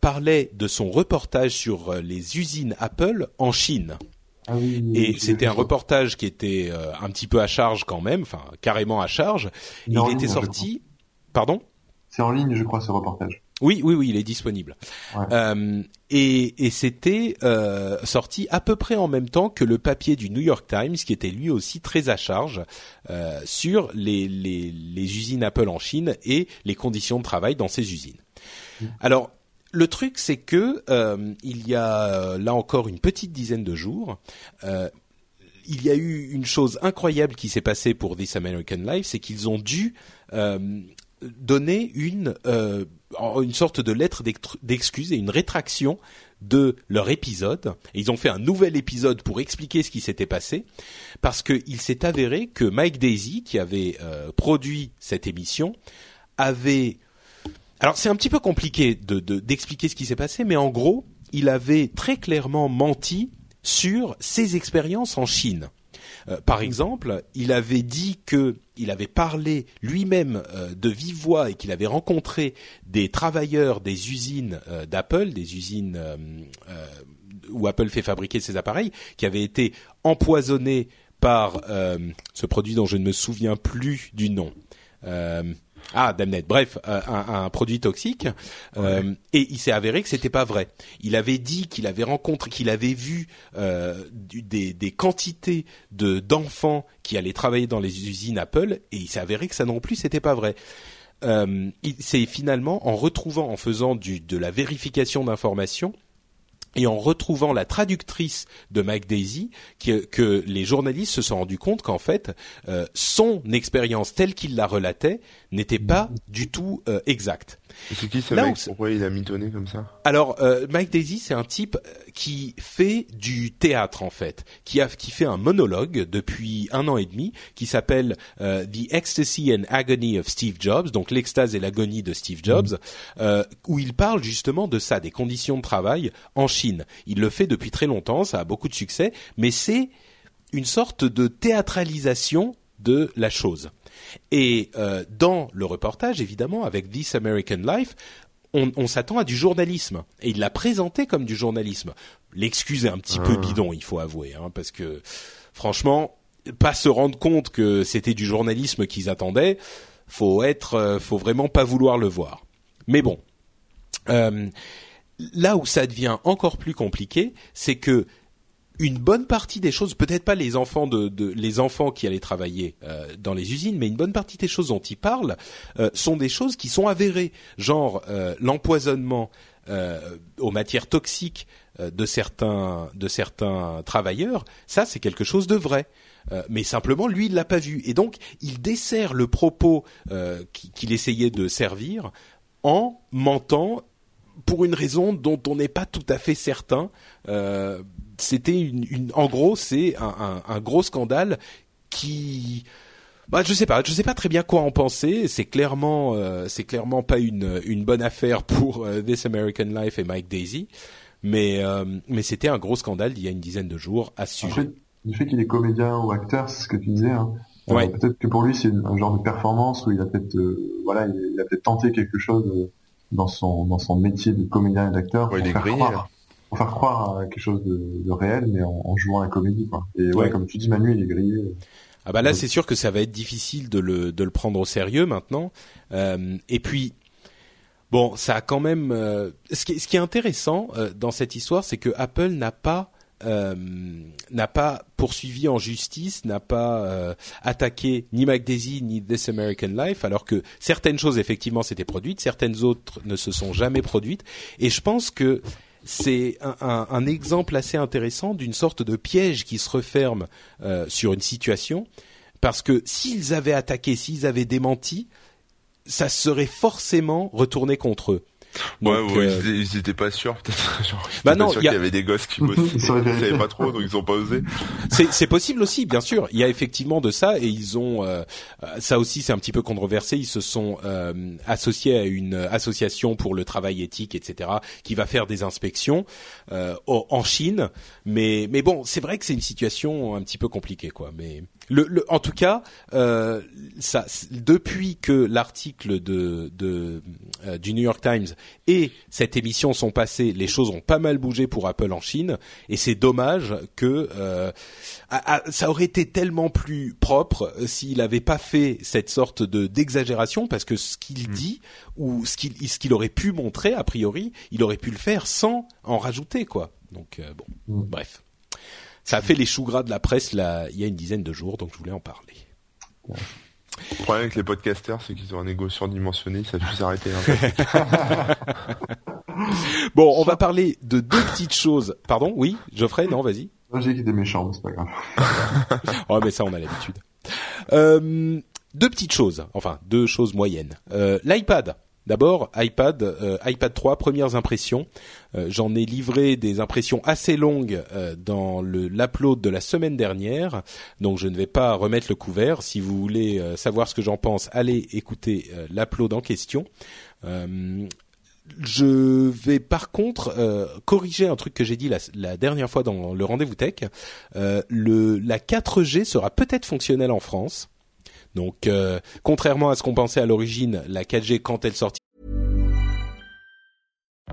parlait de son reportage sur euh, les usines Apple en Chine. Ah oui, et c'était un reportage qui était euh, un petit peu à charge quand même, enfin carrément à charge. Il, était sorti. Pardon? C'est en ligne, je crois, ce reportage. Oui, oui, oui, il est disponible. Euh, et, et c'était euh, sorti à peu près en même temps que le papier du New York Times, qui était lui aussi très à charge euh, sur les, les, les, usines Apple en Chine et les conditions de travail dans ces usines. Mm. Alors, le truc, c'est que euh, il y a euh, là encore une petite dizaine de jours, euh, il y a eu une chose incroyable qui s'est passée pour This American Life, c'est qu'ils ont dû donner une une sorte de lettre d'excuse et une rétraction de leur épisode. Ils ont fait un nouvel épisode pour expliquer ce qui s'était passé, parce qu'il s'est avéré que Mike Daisy, qui avait produit cette émission, avait alors c'est un petit peu compliqué de, d'expliquer ce qui s'est passé, mais en gros, il avait très clairement menti sur ses expériences en Chine. Euh, par exemple, il avait dit que il avait parlé lui-même euh, de vive voix et qu'il avait rencontré des travailleurs des usines euh, d'Apple, des usines où Apple fait fabriquer ses appareils, qui avaient été empoisonnés par ce produit dont je ne me souviens plus du nom. Ah, Damnet. Bref, euh, un, un, produit toxique. Euh, et il s'est avéré que c'était pas vrai. Il avait dit qu'il avait rencontré, qu'il avait vu euh, des, des, quantités de d'enfants qui allaient travailler dans les usines Apple, et il s'est avéré que ça non plus c'était pas vrai. Euh, c'est finalement en retrouvant, en faisant du, de la vérification d'informations, et en retrouvant la traductrice de Mike Daisy, que, que les journalistes se sont rendus compte qu'en fait, euh, son expérience telle qu'il la relatait n'était pas du tout euh, exacte. C'est qui ce mec Pourquoi il a mitonné comme ça Alors, euh, Mike Daisy, c'est un type euh, qui fait du théâtre en fait, qui a qui fait un monologue depuis un an et demi, qui s'appelle euh, The Ecstasy and Agony of Steve Jobs, donc l'extase et l'agonie de Steve Jobs, mm. où il parle justement de ça, des conditions de travail en Chine. Il le fait depuis très longtemps, ça a beaucoup de succès, mais c'est une sorte de théâtralisation de la chose. Et euh, dans le reportage, évidemment, avec This American Life, on, s'attend à du journalisme et il l'a présenté comme du journalisme. L'excuse est un petit peu ah. bidon, il faut avouer, hein, parce que franchement, pas se rendre compte que c'était du journalisme qu'ils attendaient, faut être, euh, faut vraiment pas vouloir le voir. Mais bon, euh, là où ça devient encore plus compliqué, c'est que une bonne partie des choses, peut-être pas les enfants de, les enfants qui allaient travailler euh, dans les usines, mais une bonne partie des choses dont ils parlent euh, sont des choses qui sont avérées, genre euh, l'empoisonnement aux matières toxiques de certains de certains travailleurs. Ça, c'est quelque chose de vrai. mais simplement, lui, il l'a pas vu, et donc il dessert le propos qu'il essayait de servir en mentant pour une raison dont on n'est pas tout à fait certain. Euh, c'était une, en gros, c'est un, un, gros scandale qui, bah, je sais pas, je sais pas très bien quoi en penser. C'est clairement, euh, c'est clairement pas une, une bonne affaire pour euh, This American Life et Mike Daisy, mais mais c'était un gros scandale il y a une dizaine de jours à ce sujet. le fait qu'il est comédien ou acteur, c'est ce que tu disais. Hein. Peut-être que pour lui c'est un genre de performance où il a peut-être, voilà, il a peut-être tenté quelque chose dans son dans son métier de comédien et d'acteur pour, faire croire, pour faire croire à quelque chose de, de réel mais en, en, jouant la comédie quoi. Et ouais, comme tu dis Manu il est grillé. Ah bah là c'est sûr que ça va être difficile de le de le prendre au sérieux maintenant. Euh, et puis bon ça a quand même euh, ce qui ce qui est intéressant euh, dans cette histoire c'est que Apple n'a pas n'a pas poursuivi en justice, n'a pas attaqué ni McDaisy ni This American Life, alors que certaines choses effectivement s'étaient produites, certaines autres ne se sont jamais produites. Et je pense que c'est un, exemple assez intéressant d'une sorte de piège qui se referme euh, sur une situation, parce que s'ils avaient attaqué, s'ils avaient démenti, ça serait forcément retourné contre eux. Ouais, ouais euh, ils, étaient pas sûrs peut-être. (laughs) Genre, bah non, il y, avait des gosses qui bossaient, ils savaient pas trop, donc ils ont pas osé. C'est possible aussi, bien sûr. Il y a effectivement de ça et ils ont euh, ça aussi, c'est un petit peu controversé. Ils se sont euh, associés à une association pour le travail éthique, etc., qui va faire des inspections en Chine. Mais mais bon, c'est vrai que c'est une situation un petit peu compliquée, quoi. Mais le, en tout cas, euh, ça, depuis que l'article de, de euh, du New York Times et cette émission sont passés, les choses ont pas mal bougé pour Apple en Chine, et c'est dommage que euh, ça aurait été tellement plus propre s'il n'avait pas fait cette sorte de d'exagération, parce que ce qu'il hmm. dit ou ce qu'il ce qu'il aurait pu montrer a priori, il aurait pu le faire sans en rajouter quoi. Donc bon, hmm. bref. Ça a fait les choux gras de la presse là, il y a une dizaine de jours, donc je voulais en parler. Le problème avec les podcasters, c'est qu'ils ont un ego surdimensionné, ça peut s'arrêter. Hein. (laughs) bon, on va parler de deux petites choses. Pardon, oui, Geoffrey, non, vas-y. J'ai qui était méchant, c'est pas grave. (laughs) oh, mais ça, on a l'habitude. Euh, deux petites choses, enfin deux choses moyennes. Euh, L'iPad D'abord, iPad, euh, iPad 3, premières impressions. Euh, j'en ai livré des impressions assez longues euh, dans l'upload de la semaine dernière, donc je ne vais pas remettre le couvert. Si vous voulez savoir ce que j'en pense, allez écouter l'upload en question. je vais par contre corriger un truc que j'ai dit la, la, dernière fois dans le rendez-vous tech. le, la 4G sera peut-être fonctionnelle en France. Donc, euh, contrairement à ce qu'on pensait à l'origine, la 4G quand elle sortira.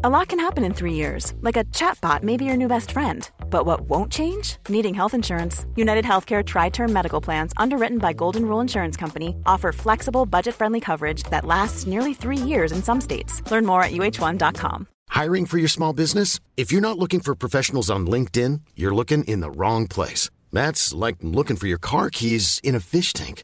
A lot can happen in three years, like a chatbot may be your new best friend. But what won't change? Needing health insurance. United Healthcare Tri Term Medical Plans, underwritten by Golden Rule Insurance Company, offer flexible, budget friendly coverage that lasts nearly three years in some states. Learn more at uh1.com. Hiring for your small business? If you're not looking for professionals on LinkedIn, you're looking in the wrong place. That's like looking for your car keys in a fish tank.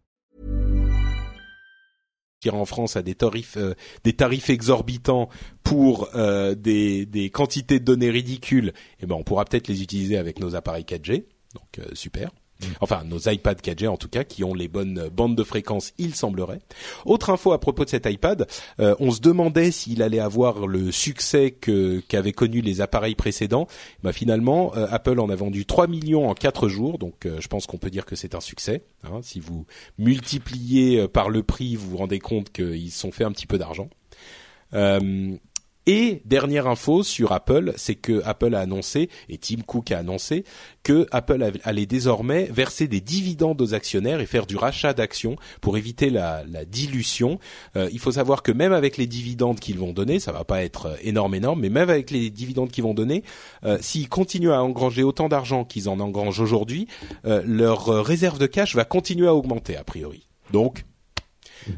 En France à des tarifs, euh, des tarifs exorbitants pour euh, des, quantités de données ridicules, eh ben on pourra peut-être les utiliser avec nos appareils 4G. Donc euh, super. Enfin, nos iPad 4G en tout cas, qui ont les bonnes bandes de fréquence, il semblerait. Autre info à propos de cet iPad, euh, on se demandait s'il allait avoir le succès qu'avaient connu les appareils précédents. Bah finalement, euh, Apple en a vendu 3 millions en 4 jours, donc euh, je pense qu'on peut dire que c'est un succès. Hein. Si vous multipliez par le prix, vous vous rendez compte qu'ils sont fait un petit peu d'argent. Euh, et dernière info sur Apple, c'est que Apple a annoncé et Tim Cook a annoncé que Apple allait désormais verser des dividendes aux actionnaires et faire du rachat d'actions pour éviter la, dilution. Euh, il faut savoir que même avec les dividendes qu'ils vont donner, ça va pas être énorme énorme, mais même avec les dividendes qu'ils vont donner, euh, s'ils continuent à engranger autant d'argent qu'ils en engrangent aujourd'hui, euh, leur réserve de cash va continuer à augmenter a priori. Donc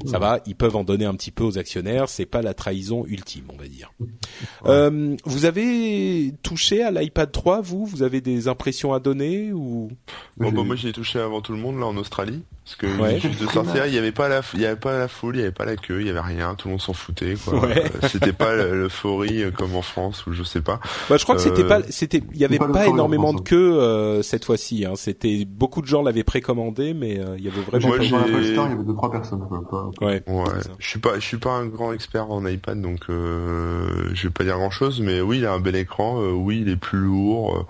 ça va, ils peuvent en donner un petit peu aux actionnaires. C'est pas la trahison ultime, on va dire. Euh, vous avez touché à l'iPad 3, vous? Vous avez des impressions à donner ou? Bon, bah, Moi, j'ai touché avant tout le monde là en Australie. Parce que ouais. juste de sortir, il n'y avait pas la, il y avait pas la foule, il n'y avait pas la queue, il y avait rien, tout le monde s'en foutait. Quoi. Ouais. Euh, c'était pas l'euphorie euh, comme en France ou je sais pas. Bah, je crois que c'était pas, c'était, il y avait pas, énormément de queue euh, cette fois-ci. Hein. C'était beaucoup de gens l'avaient précommandé, mais il y avait vraiment. Moi, pas... Dans il y avait deux trois personnes. Quoi. Ouais. ouais. Je suis pas, je suis pas un grand expert en iPad, donc je vais pas dire grand chose, mais oui, il a un bel écran. oui, il est plus lourd.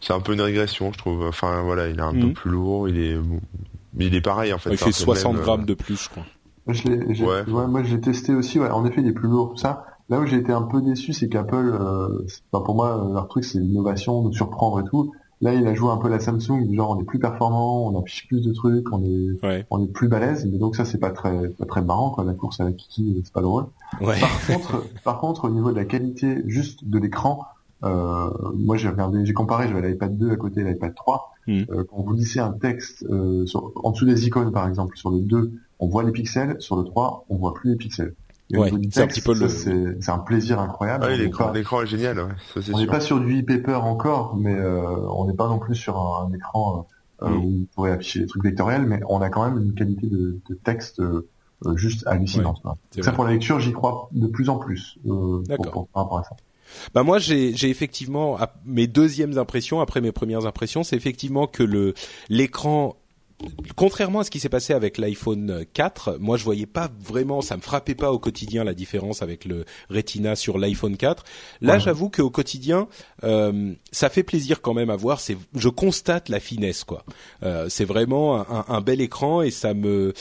c'est un peu une régression, je trouve. Enfin voilà, il est un peu mhm. plus lourd. Il est mais il est pareil en fait. il fait 60 grammes de plus, je crois. Je ouais. ouais. moi j'ai testé aussi. Ouais, en effet, il est plus lourd, tout ça. Là où j'ai été un peu déçu, c'est qu'Apple, euh, pour moi, leur truc c'est l'innovation, de surprendre et tout. Là, il a joué un peu la Samsung, genre on est plus performant, on affiche plus de trucs, on est, on est plus balèze. Mais donc ça, c'est pas très, pas très marrant, quoi. La course à la Kiki, c'est pas drôle. Ouais. Par contre, par contre, au niveau de la qualité juste de l'écran, euh, moi j'ai regardé, j'ai comparé, j'avais l'iPad 2 à côté de l'iPad 3. Hmm. Euh, quand vous lisez un texte euh, sur, en dessous des icônes par exemple, sur le 2, on voit les pixels, sur le 3, on voit plus les pixels. Ouais, c'est un petit peu le... C'est un plaisir incroyable. Ah, l'écran est génial. Ouais. Ça, on n'est pas sur du e-paper encore, mais euh, on n'est pas non plus sur un, écran euh, hmm. où on pourrait afficher des trucs vectoriels, mais on a quand même une qualité de, de texte juste hallucinante. ça pour la lecture, j'y crois de plus en plus pour, pour, par rapport à ça. Bah moi j'ai effectivement mes deuxièmes impressions après mes premières impressions, c'est effectivement que le l'écran contrairement à ce qui s'est passé avec l'iPhone 4, moi je voyais pas vraiment, ça me frappait pas au quotidien la différence avec le Retina sur l'iPhone 4. Là, j'avoue qu'au quotidien, euh, ça fait plaisir quand même à voir. C'est, je constate la finesse quoi. Euh, c'est vraiment un, un, bel écran et ça me,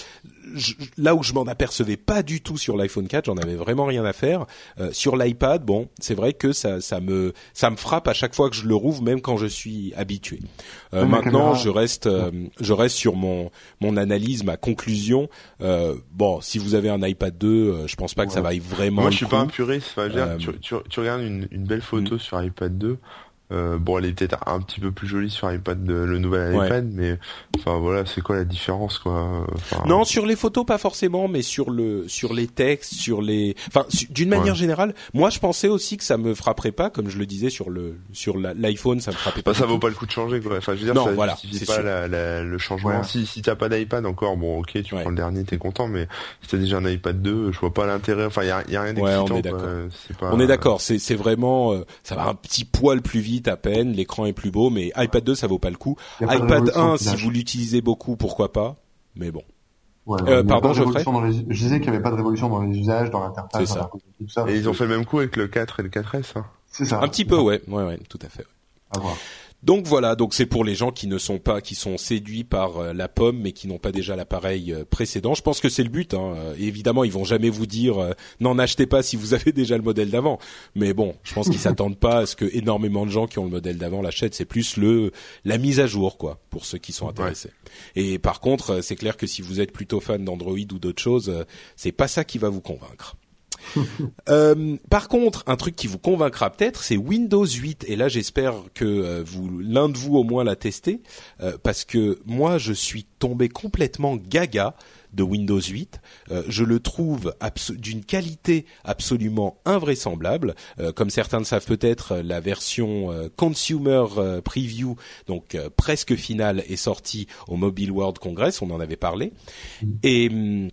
là où je m'en apercevais pas du tout sur l'iPhone 4, j'en avais vraiment rien à faire. Euh, sur l'iPad, bon, c'est vrai que ça, ça me, ça me frappe à chaque fois que je le rouvre, même quand je suis habitué. Euh, maintenant, je reste, euh, je reste sur mon, mon analyse, ma conclusion. bon, si vous avez un iPad 2, je pense pas que ça vaille vraiment. Moi, je suis pas un puriste. Enfin, tu, tu, tu, regardes une, une belle photo sur iPad 2. Euh, bon, elle est peut-être un petit peu plus jolie sur iPad, le nouvel iPad, mais enfin voilà, c'est quoi la différence quoi Non, sur les photos pas forcément, mais sur le sur les textes, sur les, enfin d'une manière générale, moi je pensais aussi que ça me frapperait pas, comme je le disais sur le sur l'iPhone, ça me frappait pas. Bah, ça vaut pas le coup de changer quoi. Enfin, je veux dire, ça voilà, pas la, le changement. Si si t'as pas d'iPad encore, bon ok, tu prends le dernier, t'es content, mais si t'as déjà un iPad 2, je vois pas l'intérêt. Enfin, y a, y a rien d'excitant. on est d'accord. On est d'accord. C'est c'est vraiment, euh, ça va un petit poil plus vite à peine, l'écran est plus beau, mais iPad 2 ça vaut pas le coup. iPad 1 si vous l'utilisez beaucoup, pourquoi pas, mais bon. euh, pardon, je Je disais qu'il n'y avait pas de révolution dans les usages, dans l'interface. Et ils ont fait le même coup avec le 4 et le 4S. Hein. C'est ça. Un petit peu, ouais, ouais, ouais, tout à fait. À voir. Donc voilà, donc c'est pour les gens qui ne sont pas, qui sont séduits par euh, la pomme, mais qui n'ont pas déjà l'appareil euh, précédent. Je pense que c'est le but. Hein. Euh, évidemment, ils vont jamais vous dire n'en achetez pas si vous avez (laughs) déjà le modèle d'avant. Mais bon, je pense qu'ils s'attendent pas à ce que énormément de gens qui ont le modèle d'avant l'achètent. C'est plus le la mise à jour, quoi, pour ceux qui sont intéressés. Et par contre, c'est clair que si vous êtes plutôt fan d'Android ou d'autres choses, c'est pas ça qui va vous convaincre. (laughs) Euh, par contre, un truc qui vous convaincra peut-être, c'est Windows 8. Et là, j'espère que euh, vous, l'un de vous au moins l'a testé, euh, parce que moi, je suis tombé complètement gaga de Windows 8. je le trouve d'une qualité absolument invraisemblable. comme certains le savent peut-être, la version Consumer Preview, donc presque finale, est sortie au Mobile World Congress. On en avait parlé. Et hum,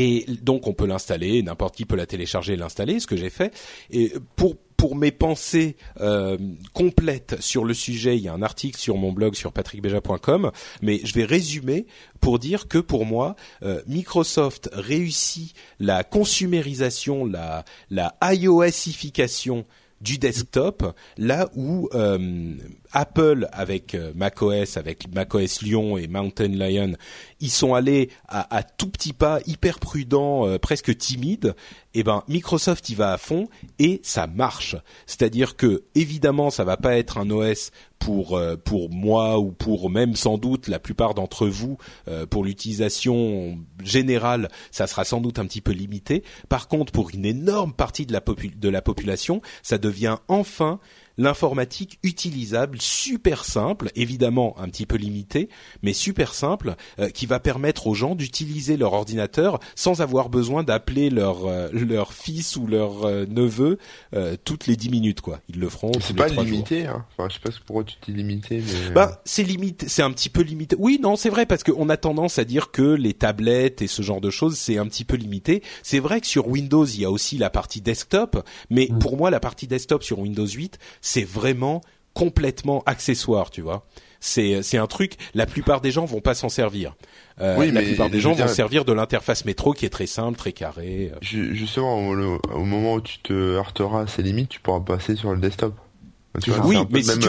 Et donc on peut l'installer, n'importe qui peut la télécharger et l'installer, ce que j'ai fait. Et pour pour mes pensées euh, complètes sur le sujet, il y a un article sur mon blog sur patrickbeja.com, mais je vais résumer pour dire que pour moi, euh, Microsoft réussit la consumérisation, la, la iOSification du desktop, là où euh, Apple avec euh, macOS, avec macOS Lyon et Mountain Lion, ils sont allés à, tout petit pas, hyper prudents, euh, presque timides. Et eh ben Microsoft y va à fond et ça marche. C'est-à-dire que évidemment ça va pas être un OS pour euh, pour moi ou pour même sans doute la plupart d'entre vous pour l'utilisation générale, ça sera sans doute un petit peu limité. Par contre, pour une énorme partie de la population, ça devient enfin l'informatique utilisable, super simple, évidemment un petit peu limité, mais super simple, euh, qui va permettre aux gens d'utiliser leur ordinateur sans avoir besoin d'appeler leur euh, leur fils ou leur euh, neveu toutes les dix minutes quoi. Ils le feront. C'est pas limité, hein. Enfin, je sais pas pourquoi tu dis limité, mais. Bah, c'est limité, c'est un petit peu limité. Oui, non, c'est vrai parce qu'on a tendance à dire que les tablettes et ce genre de choses c'est un petit peu limité. C'est vrai que sur Windows il y a aussi la partie desktop, mais mm. pour moi la partie desktop sur Windows 8 c'est vraiment complètement accessoire, tu vois. C'est c'est un truc. La plupart des gens vont pas s'en servir. Euh, oui, la plupart des gens vont servir de l'interface métro qui est très simple, très carré. Euh. Justement, au, moment où tu te heurteras à ces limites, tu pourras passer sur le desktop. oui, mais si tu,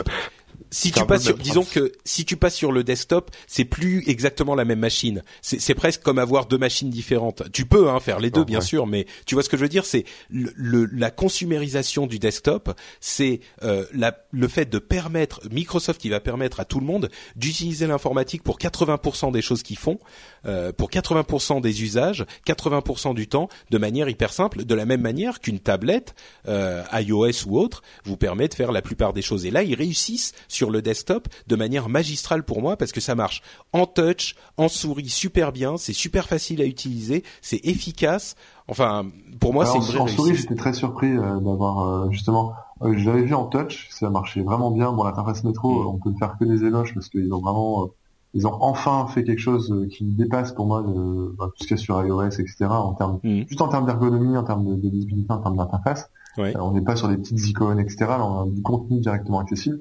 si tu passes sur, disons que si tu passes sur le desktop, c'est plus exactement la même machine. C'est presque comme avoir deux machines différentes. Tu peux hein, faire les deux, bien sûr, mais tu vois ce que je veux dire C'est le, la consumérisation du desktop, c'est euh, le fait de permettre Microsoft qui va permettre à tout le monde d'utiliser l'informatique pour 80% des choses qu'ils font, euh, pour 80% des usages, 80% du temps, de manière hyper simple, de la même manière qu'une tablette euh, iOS ou autre vous permet de faire la plupart des choses. Et là, ils réussissent sur le desktop de manière magistrale pour moi parce que ça marche en touch, en souris super bien, c'est super facile à utiliser, c'est efficace. Enfin, pour moi, c'est une vraie En souris, j'étais très surpris euh, d'avoir euh, justement. Euh, J'avais vu en touch, ça marchait vraiment bien. Bon, l'interface métro, mm. on peut faire que des éloges parce qu'ils ont vraiment, euh, ils ont enfin fait quelque chose qui dépasse pour moi bah, tout ce qu'il y a sur iOS, etc. En termes, mm. juste en termes d'ergonomie, en termes de, de lisibilité, en termes d'interface. on n'est pas sur des petites icônes, etc. Là, on a du contenu directement accessible.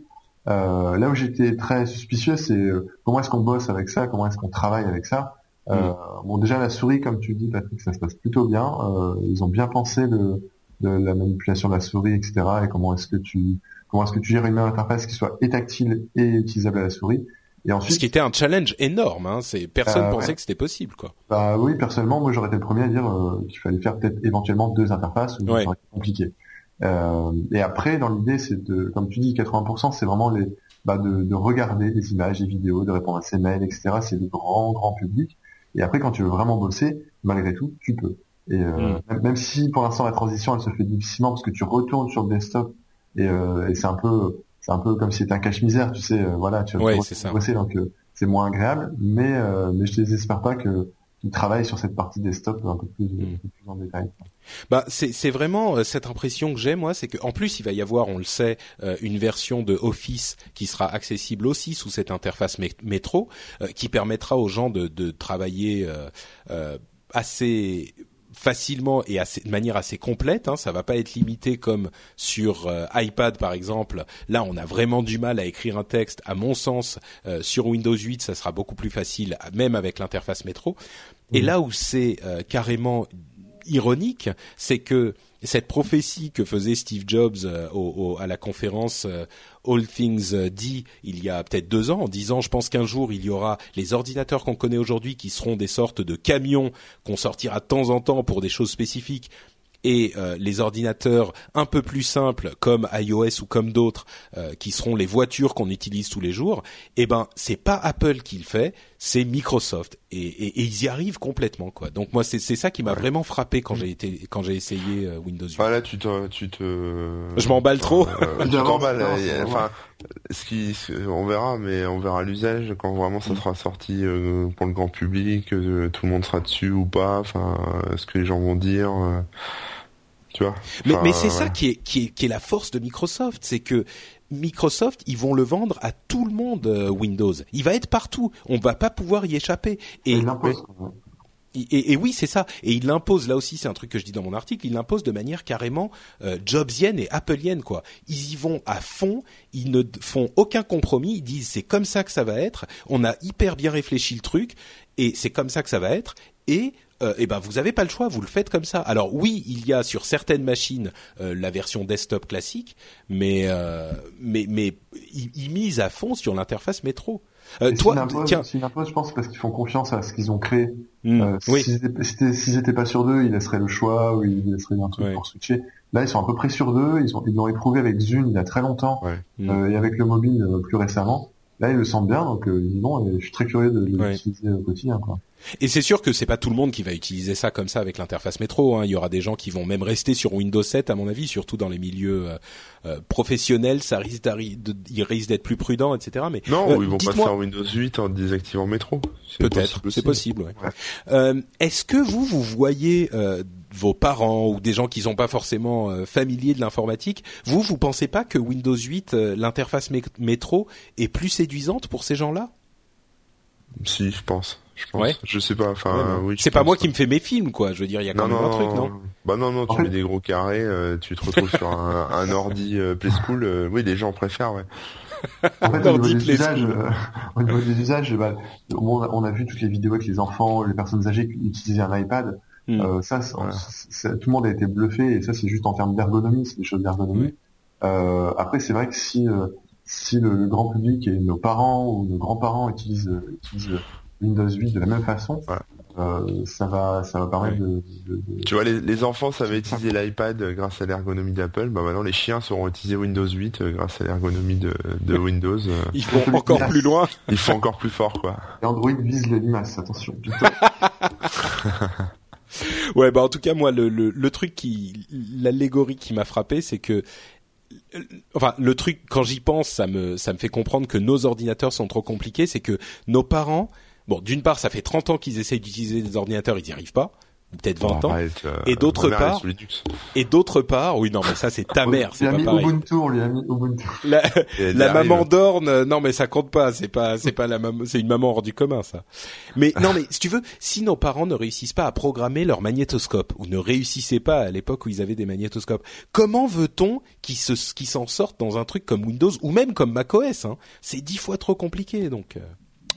Euh, là où j'étais très suspicieux, c'est euh, comment est-ce qu'on bosse avec ça, comment est-ce qu'on travaille avec ça. Euh, mm. Bon, déjà la souris, comme tu dis, Patrick, ça se passe plutôt bien. Euh, ils ont bien pensé de, de, la manipulation de la souris, etc. Et comment est-ce que tu comment est-ce que tu gères une même interface qui soit et tactile et utilisable à la souris. Et ensuite, ce qui était un challenge énorme, hein, c'est personne euh, pensait que c'était possible, quoi. Bah oui, personnellement, moi j'aurais été le premier à dire qu'il fallait faire peut-être éventuellement deux interfaces, ou ouais. ça aurait été compliqué. Euh, et après, dans l'idée, c'est de, comme tu dis, 80%, c'est vraiment les, bah de, de, regarder des images, des vidéos, de répondre à ses mails, etc. C'est le grand, grand public. Et après, quand tu veux vraiment bosser, malgré tout, tu peux. Et euh, mm. même, si pour l'instant la transition elle se fait difficilement parce que tu retournes sur le desktop et, euh, et c'est un peu, c'est un peu comme si c'était un cache-misère, tu sais. Euh, voilà, tu vas bosser donc euh, c'est moins agréable. Mais mais je ne désespère pas que qui travaille sur cette partie desktop un peu plus, hmm. en détail. Bah c'est vraiment euh, cette impression que j'ai moi, c'est qu'en plus il va y avoir, on le sait, euh, une version de Office qui sera accessible aussi sous cette interface métro, euh, qui permettra aux gens de, de travailler assez facilement et assez, de manière assez complète. Hein, ça va pas être limité comme sur euh, iPad par exemple. Là, on a vraiment du mal à écrire un texte. À mon sens, euh, sur Windows 8, ça sera beaucoup plus facile, même avec l'interface métro. Et mmh. là où c'est euh, carrément ironique, c'est que cette prophétie que faisait Steve Jobs euh, à la conférence euh, All Things dit il y a peut-être deux ans, en disant je pense qu'un jour il y aura les ordinateurs qu'on connaît aujourd'hui qui seront des sortes de camions qu'on sortira de temps en temps pour des choses spécifiques. Et euh, les ordinateurs un peu plus simples comme iOS ou comme d'autres euh, qui seront les voitures qu'on utilise tous les jours, eh ben c'est pas Apple qui le fait, c'est Microsoft et, et, et, ils y arrivent complètement quoi. Donc moi c'est ça qui m'a vraiment frappé quand j'ai été quand j'ai essayé euh, Windows 8. Voilà, tu te tu te Je m'emballe trop. (laughs) tu t'emballes enfin ce qui on verra mais on verra l'usage quand vraiment ça mm. sera sorti pour le grand public, tout le monde sera dessus ou pas, enfin ce que les gens vont dire mais, mais c'est ça qui est, qui est, qui est la force de Microsoft, c'est que Microsoft, ils vont le vendre à tout le monde euh, Windows. Il va être partout. On va pas pouvoir y échapper. Et et, et, oui, c'est ça. Et il l'impose, là aussi, c'est un truc que je dis dans mon article, il l'impose de manière carrément euh, Jobsienne et Appleienne, quoi. Ils y vont à fond, ils ne font aucun compromis, ils disent c'est comme ça que ça va être, on a hyper bien réfléchi le truc, et c'est comme ça que ça va être, et euh, eh ben vous avez pas le choix, vous le faites comme ça. Alors oui, il y a sur certaines machines euh, la version desktop classique, mais euh, mais mais ils, ils misent à fond sur l'interface métro. Euh, toi, tiens, je pense, parce qu'ils font confiance à ce qu'ils ont créé. Euh, oui. S'ils étaient, étaient, pas sur d'eux, ils laisseraient le choix ou ils laisseraient un truc pour switcher. Là, ils sont à peu près sur d'eux. Ils ont, ils l'ont éprouvé avec Zune il y a très longtemps hmm. euh, et avec le mobile euh, plus récemment. Là, ils le sentent bien, donc euh, ils vont. Et je suis très curieux de, de l'utiliser au quotidien. Quoi. Et c'est sûr que c'est pas tout le monde qui va utiliser ça comme ça avec l'interface métro. Hein. Il y aura des gens qui vont même rester sur Windows 7 à mon avis, surtout dans les milieux euh, euh, professionnels. Ça risque ils risquent d'être plus prudents, etc. Mais non, euh, ils vont passer en Windows 8 en désactivant métro. Peut-être, c'est possible. Ouais. Euh, Est-ce que vous vous voyez vos parents ou des gens qui sont pas forcément familiers de l'informatique, vous vous pensez pas que Windows 8, l'interface métro, est plus séduisante pour ces gens-là? Si, je pense je pense. Ouais. Je sais pas. Enfin, oui. C'est pas moi qui me fais mes films, quoi. Je veux dire, il y a quand même un truc, non Bah non, non. Tu mets des gros carrés, euh, tu te retrouves sur un, un ordi euh, Play School. Euh, oui, les gens préfèrent, ouais. (laughs) En fait, au niveau, des usages, euh, au niveau des usages, bah, on, a, on, a, vu toutes les vidéos avec les enfants, les personnes âgées qui utilisaient un iPad. Hmm. Euh, ça, voilà. tout le monde a été bluffé et ça, c'est juste en termes d'ergonomie, c'est des choses d'ergonomie. Euh, après, c'est vrai que si si le, le, grand public et nos parents ou nos grands-parents utilisent, utilisent Windows 8 de la même façon, euh, ça va, ça va permettre de, de, de, Tu vois, les, les enfants savaient utiliser l'iPad grâce à l'ergonomie d'Apple. Bah maintenant, les chiens sauront utiliser Windows 8 euh, grâce à l'ergonomie de, de Windows. Euh. Ils vont encore plus loin. Ils font encore plus fort, quoi. Et Android vise les limaces, attention. (laughs) ouais, bah en tout cas, moi, le, le, le truc qui, l'allégorie qui m'a frappé, c'est que enfin le truc quand j'y pense ça me ça me fait comprendre que nos ordinateurs sont trop compliqués c'est que nos parents Bon, d'une part, ça fait 30 ans qu'ils essayent d'utiliser des ordinateurs, ils n'y arrivent pas peut-être 20 ans. Euh, et d'autre part, et d'autre part, oui non mais ça c'est ta mère, c'est pas pareil. Ubuntu, on lui a mis Ubuntu. La, la maman d'orne, non mais ça compte pas, c'est pas c'est pas la maman, c'est une maman hors du commun ça. Mais non mais si tu veux, si nos parents ne réussissent pas à programmer leur magnétoscope ou ne réussissaient pas à l'époque où ils avaient des magnétoscopes, comment veut-on qu'ils se qu'ils s'en sortent dans un truc comme Windows ou même comme macOS hein? C'est dix fois trop compliqué donc.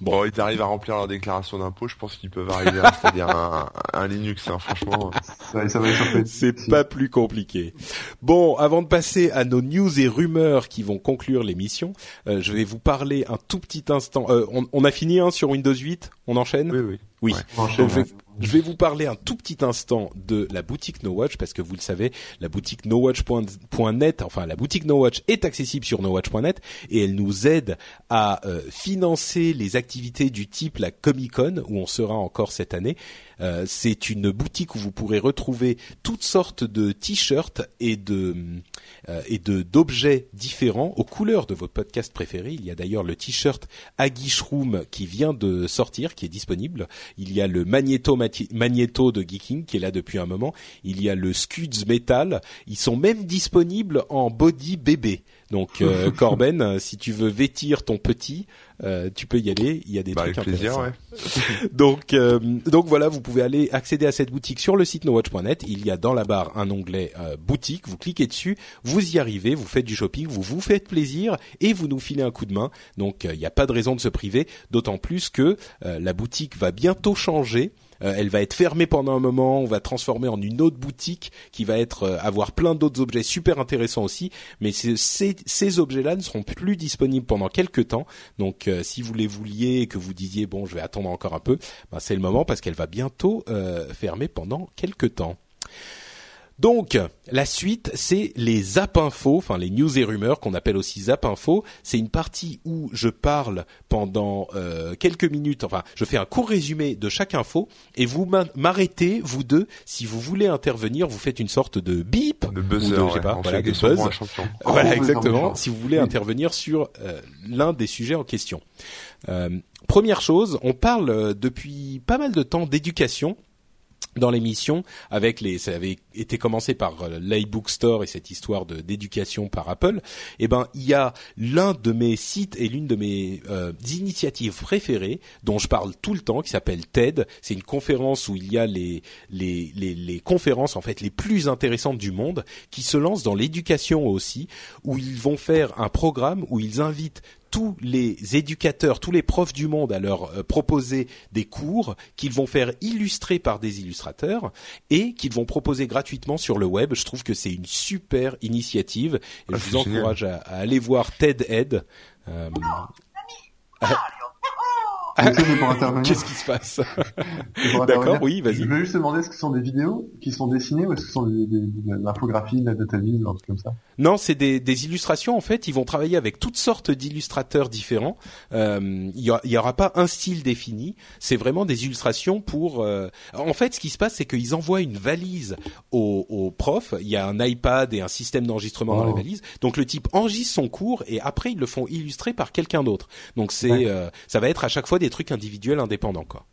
Bon, ils arrivent à remplir leur déclaration d'impôt, je pense qu'ils peuvent arriver à installer un, un, Linux, hein, franchement. Ça, ça va être C'est pas plus compliqué. Bon, avant de passer à nos news et rumeurs qui vont conclure l'émission, euh, je vais vous parler un tout petit instant. Euh, on, on, a fini hein, sur Windows 8 On enchaîne? Oui, oui. Oui. Je vais vous parler un tout petit instant de la boutique No Watch parce que vous le savez, la boutique nowatch.net, enfin la boutique No Watch est accessible sur nowatch.net et elle nous aide à euh, financer les activités du type la Comic Con où on sera encore cette année. Euh, c'est une boutique où vous pourrez retrouver toutes sortes de t-shirts et euh, d'objets différents aux couleurs de votre podcast préféré. Il y a d'ailleurs le t-shirt Aggie Room qui vient de sortir, qui est disponible. Il y a le Magneto Magneto de Geeking qui est là depuis un moment. Il y a le Scuds Metal. Ils sont même disponibles en body bébé. Donc euh, (laughs) Corben, si tu veux vêtir ton petit, euh, tu peux y aller. Il y a des bah, trucs avec plaisir, ouais. (laughs) donc euh, donc voilà, vous pouvez aller accéder à cette boutique sur le site nowatch.net. Il y a dans la barre un onglet boutique. Vous cliquez dessus, vous y arrivez, vous faites du shopping, vous vous faites plaisir et vous nous filez un coup de main. Donc il n'y a pas de raison de se priver. D'autant plus que la boutique va bientôt changer. Euh, elle va être fermée pendant un moment, on va transformer en une autre boutique qui va être euh, avoir plein d'autres objets super intéressants aussi. Mais ces, objets-là ne seront plus disponibles pendant quelques temps. Donc euh, si vous les vouliez et que vous disiez bon je vais attendre encore un peu, ben, c'est le moment parce qu'elle va bientôt fermer pendant quelques temps. Donc, la suite, c'est les Zap Info, enfin les news et rumeurs qu'on appelle aussi Zap Info. C'est une partie où je parle pendant euh, quelques minutes, enfin, je fais un court résumé de chaque info et vous m'arrêtez, vous deux, si vous voulez intervenir, vous faites une sorte de bip, de buzzer, ou de, je sais pas, voilà, de buzz. Voilà, exactement. Si vous voulez intervenir sur euh, l'un des sujets en question. Euh, première chose, on parle euh, depuis pas mal de temps d'éducation dans l'émission avec les ça avait été commencé par euh, l'iBook Store et cette histoire d'éducation par Apple. Eh ben il y a l'un de mes sites et l'une de mes euh, initiatives préférées dont je parle tout le temps qui s'appelle TED. C'est une conférence où il y a les, les les les conférences en fait les plus intéressantes du monde qui se lancent dans l'éducation aussi où ils vont faire un programme où ils invitent tous les éducateurs, tous les profs du monde à leur euh, proposer des cours qu'ils vont faire illustrer par des illustrateurs et qu'ils vont proposer gratuitement sur le web. Je trouve que c'est une super initiative et Ah, je vous encourage à, à aller voir TED Ed. Euh, Donc ça, c'est pour intervenir. Qu'est-ce qui se passe (laughs) D'accord, oui, vas-y. Je veux juste te demander, est-ce que ce sont des vidéos qui sont dessinées ou est-ce que ce sont des, des, de l'infographie, de la data un truc comme ça? Non, c'est des, des illustrations. En fait, ils vont travailler avec toutes sortes d'illustrateurs différents. Euh, Il y, il y aura pas un style défini. C'est vraiment des illustrations pour. euh, En fait, ce qui se passe, c'est qu'ils envoient une valise au, au prof. Il y a un iPad et un système d'enregistrement dans la Oh. valise. Donc le type enregistre son cours et après ils le font illustrer par quelqu'un d'autre. Donc c'est, euh, ça va être à chaque fois des trucs individuels indépendants, quoi.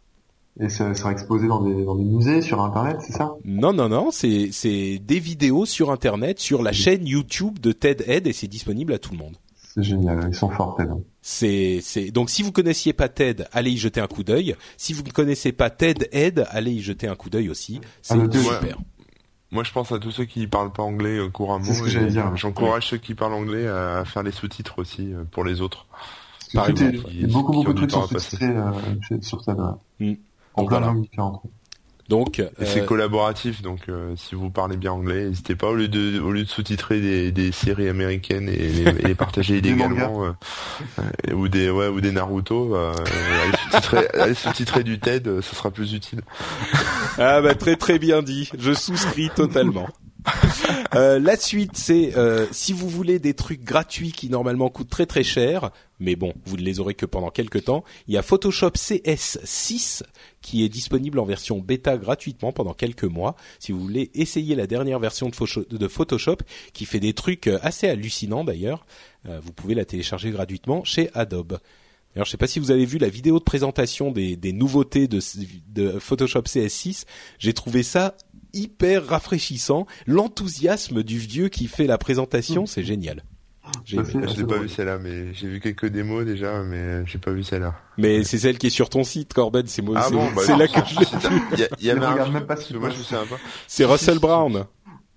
Et ça sera exposé dans des, dans des musées, sur Internet, c'est ça? Non, non, non, c'est c'est des vidéos sur Internet, sur la chaîne YouTube de TED Ed et c'est disponible à tout le monde. C'est génial, ils sont forts, Ted. C'est, c'est donc si vous connaissiez pas TED, allez y jeter un coup d'œil. Si vous ne connaissez pas TED Ed, allez y jeter un coup d'œil aussi. C'est Ah, super. Moi, je pense à tous ceux qui parlent pas anglais euh, couramment. C'est ce que j'allais dire. J'encourage ceux qui parlent anglais à, à faire les sous-titres aussi euh, pour les autres. Par est- il y a beaucoup, beaucoup de trucs temps sont sous-titrés euh, sur Ted. ouais. Hmm. En Donc plein voilà. différentes. Donc, Et c'est euh, collaboratif, donc euh, si vous parlez bien anglais, n'hésitez pas au lieu de au lieu de sous-titrer des, des séries américaines et les, et les partager (laughs) illégalement euh, euh, ou des ouais ou des Naruto, euh, allez sous-titrer (laughs) allez sous-titrer du TED, euh, ce sera plus utile. ah bah très très bien dit. Je souscris totalement. (laughs) Euh, la suite, c'est euh, si vous voulez des trucs gratuits qui normalement coûtent très très cher, mais bon, vous ne les aurez que pendant quelques temps. Il y a Photoshop CS6 qui est disponible en version bêta gratuitement pendant quelques mois. Si vous voulez essayer la dernière version de Photo- de Photoshop, qui fait des trucs euh, assez hallucinants d'ailleurs, euh, vous pouvez la télécharger gratuitement chez Adobe. Alors, je sais pas si vous avez vu la vidéo de présentation des, nouveautés de Photoshop CS6. J'ai trouvé ça hyper rafraîchissant. L'enthousiasme du vieux qui fait la présentation, c'est génial. J'ai Je l'ai pas drôle. vu celle-là, mais j'ai vu quelques démos déjà, mais j'ai pas vu celle-là. Mais c'est celle qui est sur ton site, Corben. C'est moi. Ah c'est bon, (laughs) bah, c'est là que je l'ai c'est- vu. Il y, a- il y avait même pas qu'il moi je me souviens pas. C'est Russell Brown.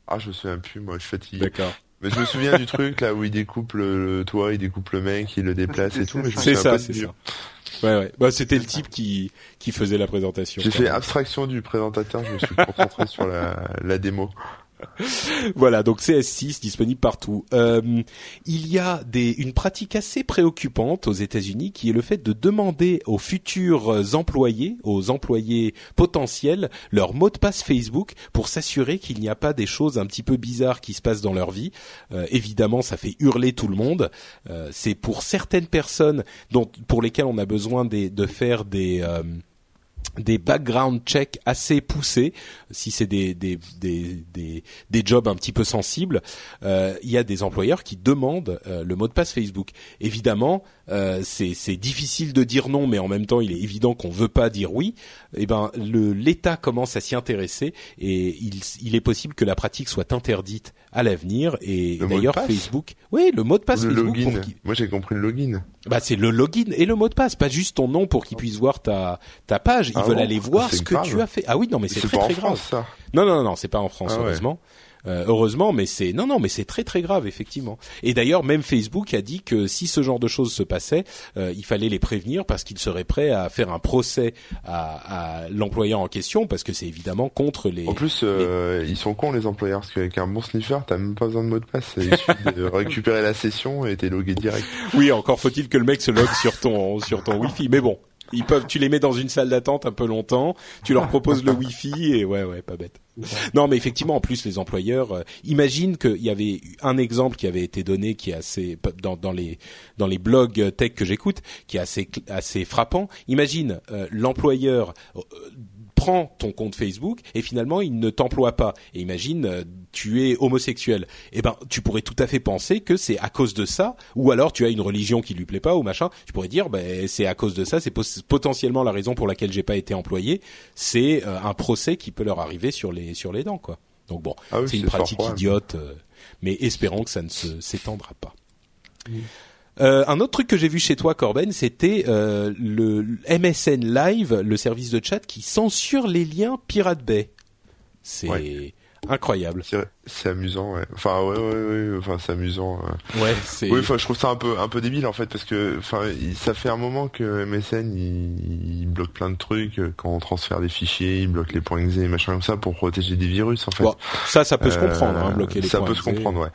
Ah, je me souviens plus, moi je suis fatigué. D'accord. Mais je me souviens du truc là où il découpe le, le toit, il découpe le mec, il le déplace et tout, mais je me C'est souviens ça, pas c'est ça. Ouais, ouais. Bah, c'était le type qui qui faisait la présentation. J'ai fait abstraction du présentateur, je me suis concentré (laughs) sur la, la démo. (laughs) Voilà, donc CS6 disponible partout. Euh, il y a des, une pratique assez préoccupante aux États-Unis qui est le fait de demander aux futurs employés, aux employés potentiels, leur mot de passe Facebook pour s'assurer qu'il n'y a pas des choses un petit peu bizarres qui se passent dans leur vie. Euh, évidemment, ça fait hurler tout le monde. Euh, C'est pour certaines personnes dont, pour lesquelles on a besoin de faire des euh, des background checks assez poussés, si c'est des des, des des des jobs un petit peu sensibles, euh, il y a des employeurs qui demandent euh, le mot de passe Facebook. Évidemment, euh, c'est c'est difficile de dire non, mais en même temps, il est évident qu'on veut pas dire oui. Eh ben, le l'État commence à s'y intéresser et il il est possible que la pratique soit interdite à l'avenir. Et d'ailleurs, Facebook, oui, le mot de passe le Facebook login. pour Moi j'ai compris le login. bah c'est le login et le mot de passe, pas juste ton nom pour qu'ils puissent voir ta ta page. Ils Ah veulent bon aller voir C'est ce que grave. tu as fait. Ah oui, non mais c'est très pas très en grave. France ça. Non non non, c'est pas en France Ah ouais. Heureusement. Euh, heureusement, mais c'est non non, mais c'est très très grave effectivement. Et d'ailleurs, même Facebook a dit que si ce genre de choses se passait, euh, il fallait les prévenir parce qu'ils seraient prêts à faire un procès à, à l'employeur en question parce que c'est évidemment contre les. En plus, euh, ils sont cons les employeurs parce qu'avec un bon sniffer, t'as même pas besoin de mot de passe. Il suffit (laughs) de récupérer la session et t'es logué direct. Oui, encore faut-il que le mec se logue sur ton sur ton Wi-Fi. Mais bon, ils peuvent. Tu les mets dans une salle d'attente un peu longtemps. Tu leur proposes le Wi-Fi et ouais, ouais, pas bête. Non, mais effectivement, en plus, les employeurs. euh, imagine qu'il y avait un exemple qui avait été donné qui est assez dans les dans les blogs tech que j'écoute, qui est assez assez frappant. Imagine euh, l'employeur. Prend ton compte Facebook et finalement il ne t'emploie pas. Et imagine, euh, tu es homosexuel. Eh ben, tu pourrais tout à fait penser que c'est à cause de ça, ou alors tu as une religion qui lui plaît pas ou machin. Tu pourrais dire, ben c'est à cause de ça, c'est potentiellement la raison pour laquelle j'ai pas été employé. C'est euh, un procès qui peut leur arriver sur les sur les dents, quoi. Donc bon, Ah oui, c'est une pratique fort idiote, euh, mais espérons que ça ne se s'étendra pas. Euh, un autre truc que j'ai vu chez toi, Corben, c'était euh, le MSN Live, le service de chat qui censure les liens Pirate Bay. C'est Ouais. incroyable. C'est amusant, ouais. Enfin, ouais, ouais, ouais. Enfin, c'est amusant. Ouais, c'est. Oui, enfin, je trouve ça un peu, un peu débile en fait, parce que, enfin, ça fait un moment que MSN il, il bloque plein de trucs euh, quand on transfère des fichiers, il bloque les points .exe et machin comme ça pour protéger des virus en fait. Bon, ça, ça peut se Euh, comprendre, hein, bloquer les Ça points peut se comprendre, ouais.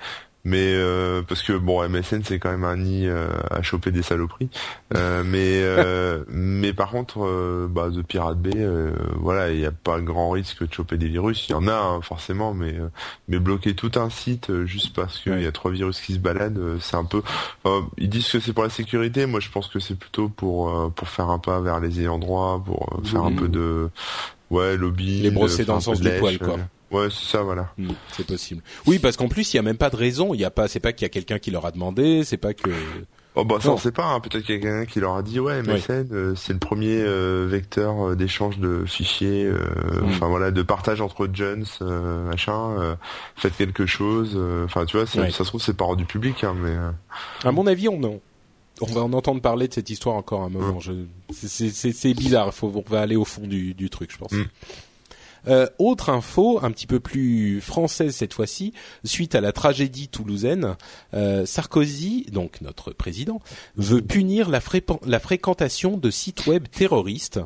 Mais euh, parce que bon, MSN c'est quand même un nid euh, à choper des saloperies. Euh, (laughs) mais euh, mais par contre, euh, bah, de Pirate Bay, euh, voilà, il n'y a pas grand risque de choper des virus. Il y en a hein, forcément, mais euh, mais bloquer tout un site juste parce qu'il Ouais. y a trois virus qui se baladent, c'est un peu. ils disent que c'est pour la sécurité. Moi, je pense que c'est plutôt pour euh, pour faire un pas vers les ayants droit, pour faire un peu de ouais lobby, Les brosser dans le sens du poil, quoi. Ouais, c'est ça, voilà. Hmm, c'est possible. Oui, parce qu'en plus, il y a même pas de raison. Il y a pas, c'est pas qu'il y a quelqu'un qui leur a demandé, c'est pas que. Oh bah ça on sait pas, hein. peut-être qu'il y a quelqu'un qui leur a dit ouais MSN euh, c'est le premier euh, vecteur euh, d'échange de fichiers, euh, Mm. enfin voilà, de partage entre jeunes, euh, machin, euh, faites quelque chose, euh, enfin tu vois, ça se trouve c'est pas du public hein, mais À mon avis, on en- on va en entendre parler de cette histoire encore un moment. Je, c'est, bizarre. Faut, on va aller au fond du, du truc, je pense. Euh, autre info, un petit peu plus française cette fois-ci, suite à la tragédie toulousaine, euh, Sarkozy, donc notre président, veut punir la, fréquentation de sites web terroristes,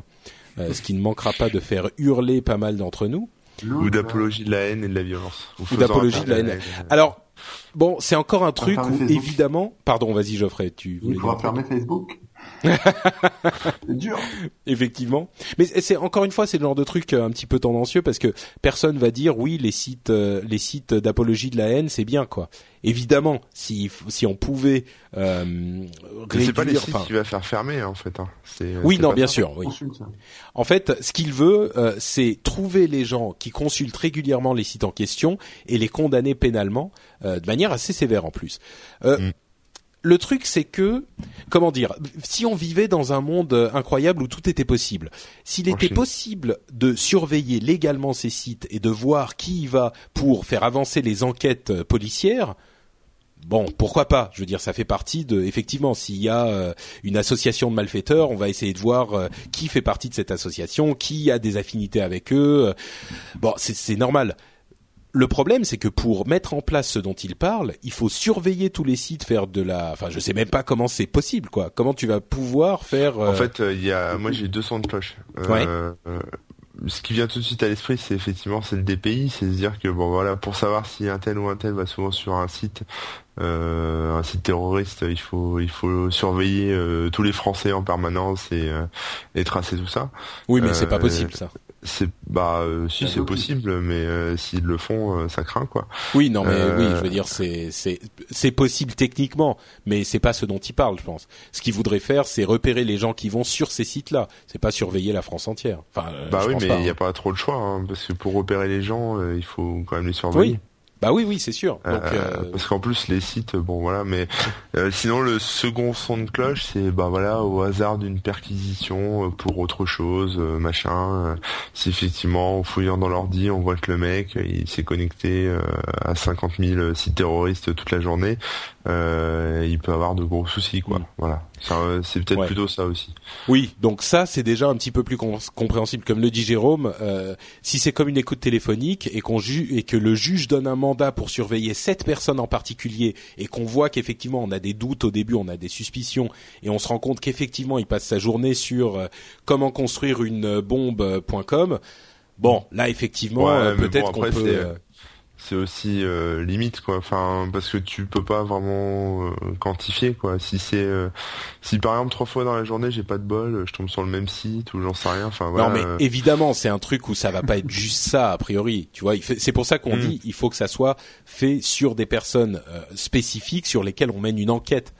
euh, ce qui ne manquera pas de faire hurler pas mal d'entre nous. ou d'apologie de la haine et de la violence. faisant d'apologie de la haine. Alors, bon, c'est encore un truc où Facebook. évidemment, pardon, vas-y Geoffrey, tu voulais Il faudra fermer Facebook? (laughs) c'est dur. Effectivement, mais c'est encore une fois c'est le genre de truc euh, un petit peu tendancieux parce que personne va dire oui les sites euh, les sites d'apologie de la haine c'est bien quoi. Évidemment, si si on pouvait euh, Mais c'est pas les réduire, sites qui va faire fermer hein, en fait. Hein. Oui non bien ça. sûr oui. Ça. En fait, ce qu'il veut, euh, c'est trouver les gens qui consultent régulièrement les sites en question et les condamner pénalement, euh, de manière assez sévère en plus. Euh, Mm. Le truc, c'est que, comment dire, si on vivait dans un monde euh, incroyable où tout était possible, s'il était possible de surveiller légalement ces sites et de voir qui y va pour faire avancer les enquêtes euh, policières, Bon, pourquoi pas? Je veux dire, ça fait partie de. Effectivement, s'il y a euh, une association de malfaiteurs, on va essayer de voir euh, qui fait partie de cette association, qui a des affinités avec eux. Bon, c'est normal. Le problème, c'est que pour mettre en place ce dont il parle, il faut surveiller tous les sites, faire de la. Enfin, je sais même pas comment c'est possible, quoi. Comment tu vas pouvoir faire. euh, En fait, euh, il y a, moi j'ai deux sons de cloche. Euh, Ouais. euh, ce qui vient tout de suite à l'esprit, c'est effectivement c'est le DPI, c'est se dire que bon voilà, pour savoir si un tel ou un tel va souvent sur un site, euh, un site terroriste, il faut il faut surveiller euh, tous les Français en permanence et et, et tracer tout ça. Oui, mais c'est pas euh, possible, ça. C'est bah euh, si c'est possible, mais euh, s'ils le font, euh, ça craint quoi. Oui, non, mais Euh, oui, je veux dire, c'est c'est c'est possible techniquement, mais c'est pas ce dont il parle, je pense. Ce qu'il voudrait faire, c'est repérer les gens qui vont sur ces sites-là. C'est pas surveiller la France entière. Enfin, euh, bah oui, mais il n'y a hein. pas trop de choix, hein, parce que pour repérer les gens, euh, il faut quand même les surveiller. Oui. Bah oui, oui, c'est sûr. Donc, Euh, euh, Parce qu'en plus les sites, bon voilà, mais euh, sinon le second son de cloche, c'est bah voilà au hasard d'une perquisition pour autre chose, machin. si effectivement en fouillant dans l'ordi, on voit que le mec il s'est connecté euh, à 50 000 sites terroristes toute la journée, euh, il peut avoir de gros soucis quoi. Mm. Voilà, euh, c'est peut-être Ouais. plutôt ça aussi. Oui, donc ça c'est déjà un petit peu plus com- compréhensible, comme le dit Jérôme. euh, si c'est comme une écoute téléphonique et qu'on et que le juge donne un mandat pour surveiller cette personne en particulier et qu'on voit qu'effectivement on a des doutes au début, on a des suspicions et on se rend compte qu'effectivement il passe sa journée sur euh, comment construire une euh, bombe.com. Bon, là effectivement Ouais, euh, peut-être bon, qu'on peut. C'est- aussi euh, limite quoi. Enfin parce que tu peux pas vraiment euh, quantifier quoi. Si c'est euh, si par exemple trois fois dans la journée j'ai pas de bol je tombe sur le même site ou j'en sais rien. Enfin voilà. non mais euh, évidemment c'est un truc où ça va pas être juste ça a priori. Tu vois il fait- c'est pour ça qu'on Mm. dit il faut que ça soit fait sur des personnes euh, spécifiques sur lesquelles on mène une enquête.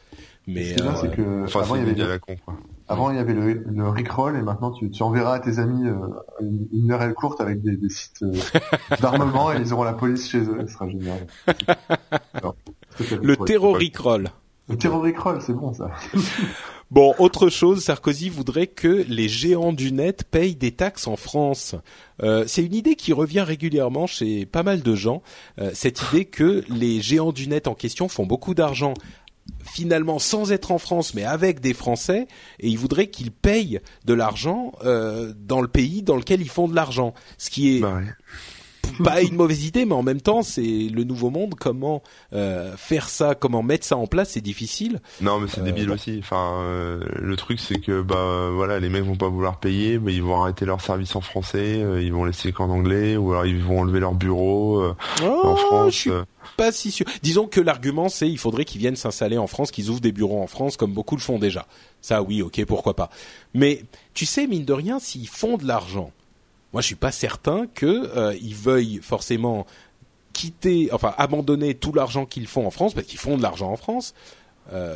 Mais Ce qui est bien, euh, c'est que Enfin, avant, il y avait le, la con, quoi. Avant, il y avait le, le Rickroll et maintenant tu, tu enverras à tes amis euh, une, une URL courte avec des, des sites euh, (laughs) d'armement et ils auront la police chez eux. Ce sera génial. (laughs) Alors, le trop- terroric-roll. Le terrorickroll, c'est bon ça. (laughs) Bon, autre chose, Sarkozy voudrait que les géants du net payent des taxes en France. Euh, c'est une idée qui revient régulièrement chez pas mal de gens. euh, cette idée que les géants du net en question font beaucoup d'argent finalement sans être en France, mais avec des Français, et il voudrait qu'ils payent de l'argent euh, dans le pays dans lequel ils font de l'argent. Ce qui est Bah ouais. pas une mauvaise idée, mais en même temps, c'est le nouveau monde. Comment euh, faire ça, comment mettre ça en place, c'est difficile. Non, mais c'est Euh, débile bah. aussi. Enfin, le truc c'est que bah voilà, les mecs vont pas vouloir payer, bah, ils vont arrêter leur service en français, ils vont laisser qu'en anglais, ou alors ils vont enlever leur bureau en Oh, France. je suis. Pas si sûr. Disons que l'argument c'est il faudrait qu'ils viennent s'installer en France, qu'ils ouvrent des bureaux en France comme beaucoup le font déjà. Ça oui, ok, pourquoi pas. Mais tu sais mine de rien, s'ils font de l'argent, moi je suis pas certain que euh, ils veuillent forcément quitter, enfin abandonner tout l'argent qu'ils font en France parce qu'ils font de l'argent en France. Euh,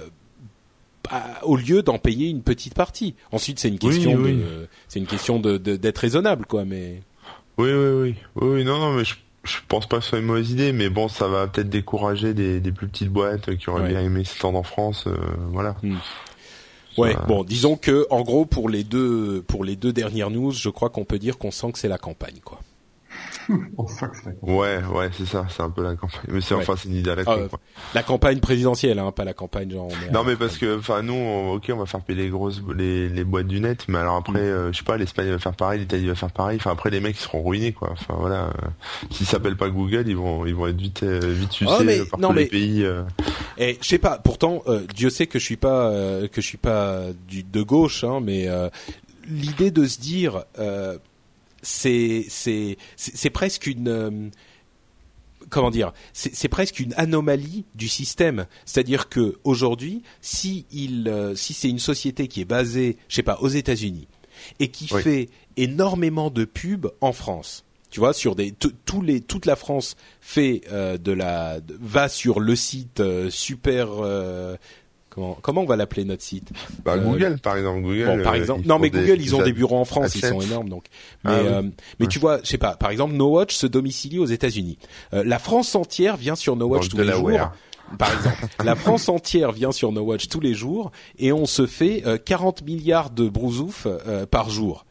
bah, au lieu d'en payer une petite partie. Ensuite, c'est une question, oui. de- euh, c'est une question de de- d'être raisonnable, quoi. Mais Oui, oui, oui, oui, oui, non, non, mais je, je pense pas que ce soit une mauvaise idée, mais bon, ça va peut-être décourager des, des plus petites boîtes qui auraient Ouais. bien aimé s'étendre en France, euh, voilà. Hmm. Ouais, Ça- bon, disons que en gros pour les deux pour les deux dernières news, je crois qu'on peut dire qu'on sent que c'est la campagne quoi. La Ouais, ouais, c'est ça, c'est un peu la campagne. Mais c'est Ouais. enfin c'est une idée à la Ah, con, euh, quoi. La campagne présidentielle hein, pas la campagne genre on Non mais parce que enfin nous on- ok on va faire payer les grosses les, les boîtes du net mais alors après Mm. euh, je sais pas l'Espagne va faire pareil l'Italie va faire pareil enfin après les mecs ils seront ruinés quoi enfin voilà euh, s'ils s'appellent pas Google ils vont ils vont être vite euh, vite sucés Ah, mais- par non, tous les mais- pays euh. Et je sais pas, pourtant euh, Dieu sait que je suis pas euh, que je suis pas du de gauche hein, mais euh, l'idée de se dire euh, c'est c'est presque une euh, comment dire c'est presque une anomalie du système c'est-à-dire que aujourd'hui si il euh, si c'est une société qui est basée je sais pas aux États-Unis et qui Oui. fait énormément de pubs en France tu vois sur des tous les toute la France fait euh, de la va sur le site euh, super euh, comment comment on va l'appeler notre site bah Euh, Google par exemple Google Bon, par euh, exemple, non mais des- Google, ils ont des bureaux en France, ils sont énormes donc. Mais Ah oui. euh, mais Ouais. tu vois, je sais pas, par exemple, No Watch se domicilie aux États-Unis. La France entière vient sur No Watch tous les jours. Par exemple, la France entière vient sur No Watch tous les jours et on se fait euh, 40 milliards de brousouf euh, par jour.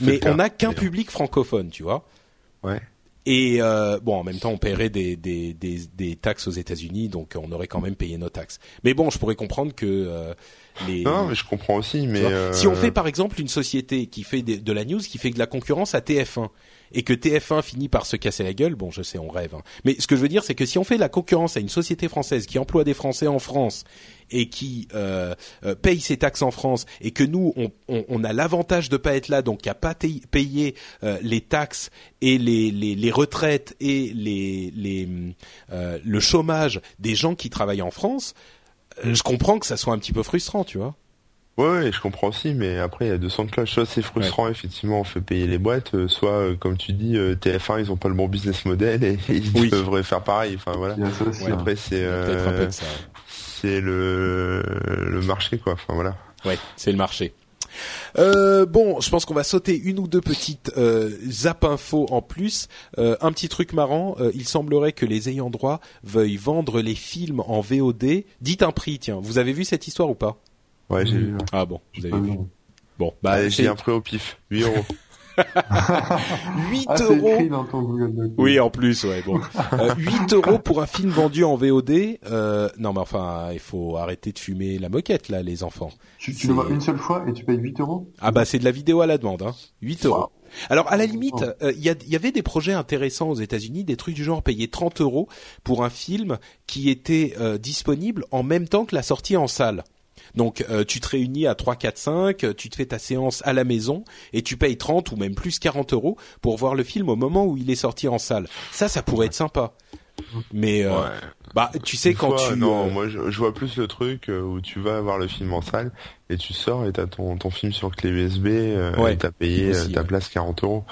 Mais on n'a qu'un public francophone, tu vois. ouais Et euh, bon, en même temps, on paierait des, des, des, des taxes aux États-Unis, donc on aurait quand même payé nos taxes. Mais bon, je pourrais comprendre que euh, les non mais je comprends aussi mais euh, Si on fait par exemple une société qui fait des- de la news, qui fait de la concurrence à TF1, et que TF1 finit par se casser la gueule, bon je sais on rêve, hein. mais ce que je veux dire c'est que si on fait la concurrence à une société française qui emploie des Français en France et qui euh, euh, paye ses taxes en France et que nous on, a l'avantage de pas être là donc à pas payer euh, les taxes et les, retraites et les, le chômage des gens qui travaillent en France, je comprends que ça soit un petit peu frustrant, tu vois. Ouais, ouais, je comprends aussi, mais après il y a 200 de cloches. Soit c'est frustrant, effectivement, on fait payer les boîtes, euh, soit euh, comme tu dis, euh, TF1 ils ont pas le bon business model et, ils Oui. devraient faire pareil. Enfin voilà. Aussi. Ouais. Après c'est euh, le le marché quoi. Enfin voilà. Ouais, c'est le marché. Euh, bon, je pense qu'on va sauter une ou deux petites euh, zap infos en plus. Euh, un petit truc marrant, euh, il semblerait que les ayants droit veuillent vendre les films en VOD. Dites un prix, tiens. Vous avez vu cette histoire ou pas? Ouais, j'ai vu. ouais. Ah bon, vous avez vu. Bon, bah Allez, j'ai un prêt au pif. 8 euros. (laughs) 8 Ah, euros. écrit dans ton Google Doc. Oui, en plus, ouais. Bon, (laughs) Euh, 8 euros pour un film vendu en VOD. Euh, non, mais enfin, il faut arrêter de fumer la moquette là, les enfants. Tu, tu le vois une seule fois et tu payes 8 euros? Ah bah c'est de la vidéo à la demande, hein. 8 euros. Wow. Alors à la limite, euh, il y, y avait des projets intéressants aux États-Unis, des trucs du genre payer 30 euros pour un film qui était euh, disponible en même temps que la sortie en salle. Donc euh, tu te réunis à 3, 4, 5, euh, tu te fais ta séance à la maison et tu payes 30 ou même plus 40 euros pour voir le film au moment où il est sorti en salle. Ça, ça pourrait être sympa. Mais euh, Ouais. bah tu sais Une quand fois, tu non, euh, moi je, je vois plus le truc euh, où tu vas voir le film en salle et tu sors et t'as ton ton film sur clé USB euh, Ouais, et t'as payé aussi, ta ouais. place 40 euros.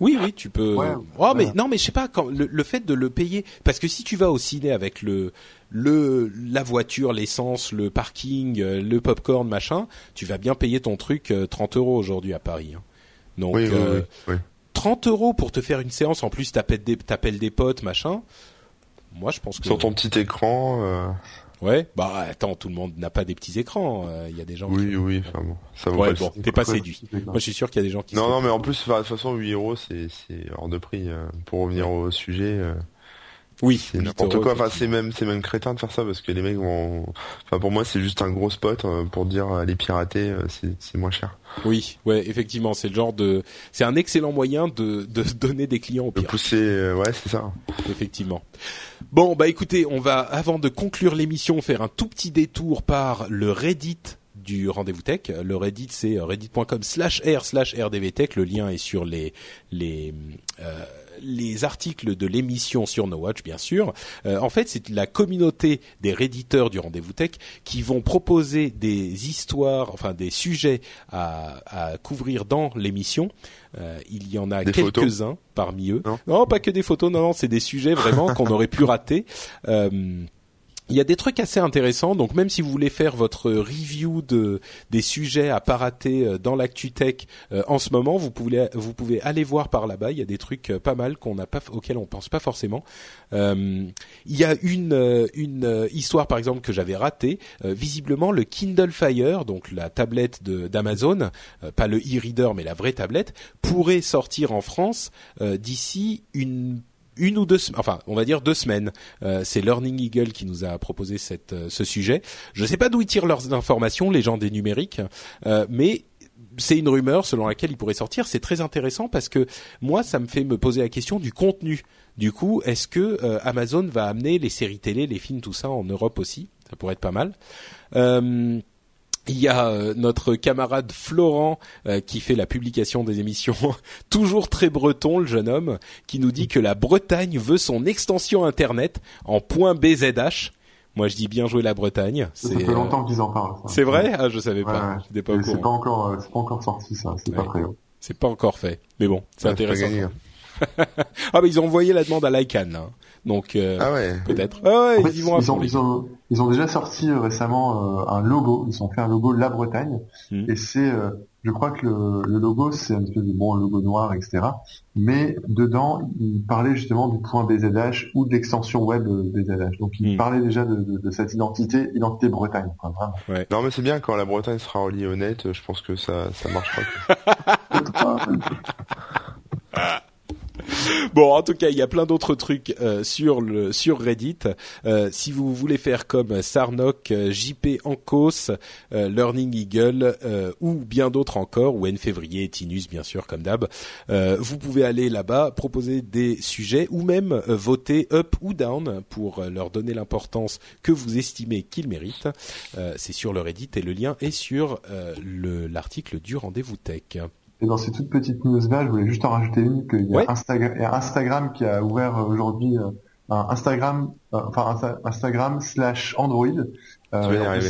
Oui, oui, tu peux. Ouais, oh, mais ouais. non, mais je sais pas quand le, le fait de le payer, parce que si tu vas au ciné avec le le la voiture, l'essence, le parking, euh, le popcorn, machin, tu vas bien payer ton truc 30 euros aujourd'hui à Paris. Hein. Donc oui, oui, oui, 30 euros pour te faire une séance, en plus t'appelles des, t'appelles des potes, machin. Moi, je pense que sur ton petit écran. Euh... Ouais, bah attends, tout le monde n'a pas des petits écrans. Il y a des gens. Oui, qui... oui, enfin bon, ça vaut ouais, pas bon, t'es pas séduit. Moi, je suis sûr qu'il y a des gens qui. Non, non, mais en plus, de toute façon, 8 euros, c'est c'est hors de prix. Pour revenir au sujet. Oui, c'est n'importe quoi. Enfin, c'est même, c'est même crétin de faire ça parce que les mecs vont. Enfin, pour moi, c'est juste un gros spot pour dire les pirater, c'est moins cher. Oui, ouais, effectivement, c'est le genre de, c'est un excellent moyen de de (laughs) donner des clients au pire. De pousser, ouais, c'est ça. Effectivement. Bon, bah écoutez, on va avant de conclure l'émission faire un tout petit détour par le Reddit du rendez-vous tech. Le Reddit, c'est reddit.com slash r slash rdvtech. Le lien est sur les les euh, les articles de l'émission sur No Watch, bien sûr. Euh, en fait, c'est la communauté des réditeurs du rendez-vous tech qui vont proposer des histoires, enfin des sujets à, à couvrir dans l'émission. Euh, il y en a quelques-uns parmi eux. Non. non, pas que des photos. Non, non, c'est des sujets vraiment qu'on aurait pu rater. Euh, il y a des trucs assez intéressants, donc même si vous voulez faire votre review de des sujets à pas rater dans l'actu tech euh, en ce moment, vous pouvez vous pouvez aller voir par là-bas. Il y a des trucs euh, pas mal qu'on n'a pas auxquels on pense pas forcément. Euh, il y a une une histoire par exemple que j'avais ratée. visiblement, le Kindle Fire, donc la tablette d'Amazon, pas le e-reader mais la vraie tablette, pourrait sortir en France d'ici une une ou deux, enfin, on va dire deux semaines. Euh, c'est Learning Eagle qui nous a proposé cette, euh, ce sujet. Je ne sais pas d'où ils tirent leurs informations, les gens des numériques, euh, mais c'est une rumeur selon laquelle il pourrait sortir. C'est très intéressant parce que moi, ça me fait me poser la question du contenu. Du coup, est-ce que Amazon va amener les séries télé, les films, tout ça en Europe aussi? Ça pourrait être pas mal. Il y a euh, notre camarade Florent euh, qui fait la publication des émissions, (laughs) toujours très breton le jeune homme, qui nous dit que la Bretagne veut son extension internet en .bzh. Moi je dis bien jouer la Bretagne. Ça fait longtemps qu'ils en parlent. C'est vrai? Ah je savais pas. Ouais, pas C'est pas encore, c'est pas encore sorti ça. C'est pas très haut. C'est pas encore fait. Mais bon, c'est intéressant. (laughs) ah bah ils ont envoyé la demande à l'ICANN. Hein. Donc euh, ah ouais. peut-être. Ah ouais, fait, ils, y vont ils, ont, ils, ont, ils, ont, déjà sorti euh, récemment euh, un logo. Ils ont fait un logo La Bretagne mmh. et c'est, euh, je crois que le, le logo c'est un espèce de bon logo noir, etc. Mais dedans, ils parlaient justement du point BZH ou de l'extension web BZH. Donc ils mmh. parlaient déjà de, de, de, cette identité, identité Bretagne. Quoi, vraiment. Ouais. Non mais c'est bien quand la Bretagne sera reliée au net. Je pense que ça ça marchera. (laughs) (laughs) (laughs) Bon, en tout cas, il y a plein d'autres trucs euh, sur le sur Reddit. Euh, si vous voulez faire comme Sarnok, euh, JP Ancos, Learning Eagle ou bien d'autres encore, ou N février, Tinus bien sûr comme d'hab, vous pouvez aller là-bas proposer des sujets ou même voter up ou down pour leur donner l'importance que vous estimez qu'ils méritent. C'est sur le Reddit et le lien est sur l'article du rendez-vous tech. Et dans ces toutes petites news-là, je voulais juste en rajouter une, qu'il y a Ouais. Instagram, il y a Instagram qui a ouvert euh, aujourd'hui euh, un Instagram, euh, enfin Insta- Instagram slash Android. Euh,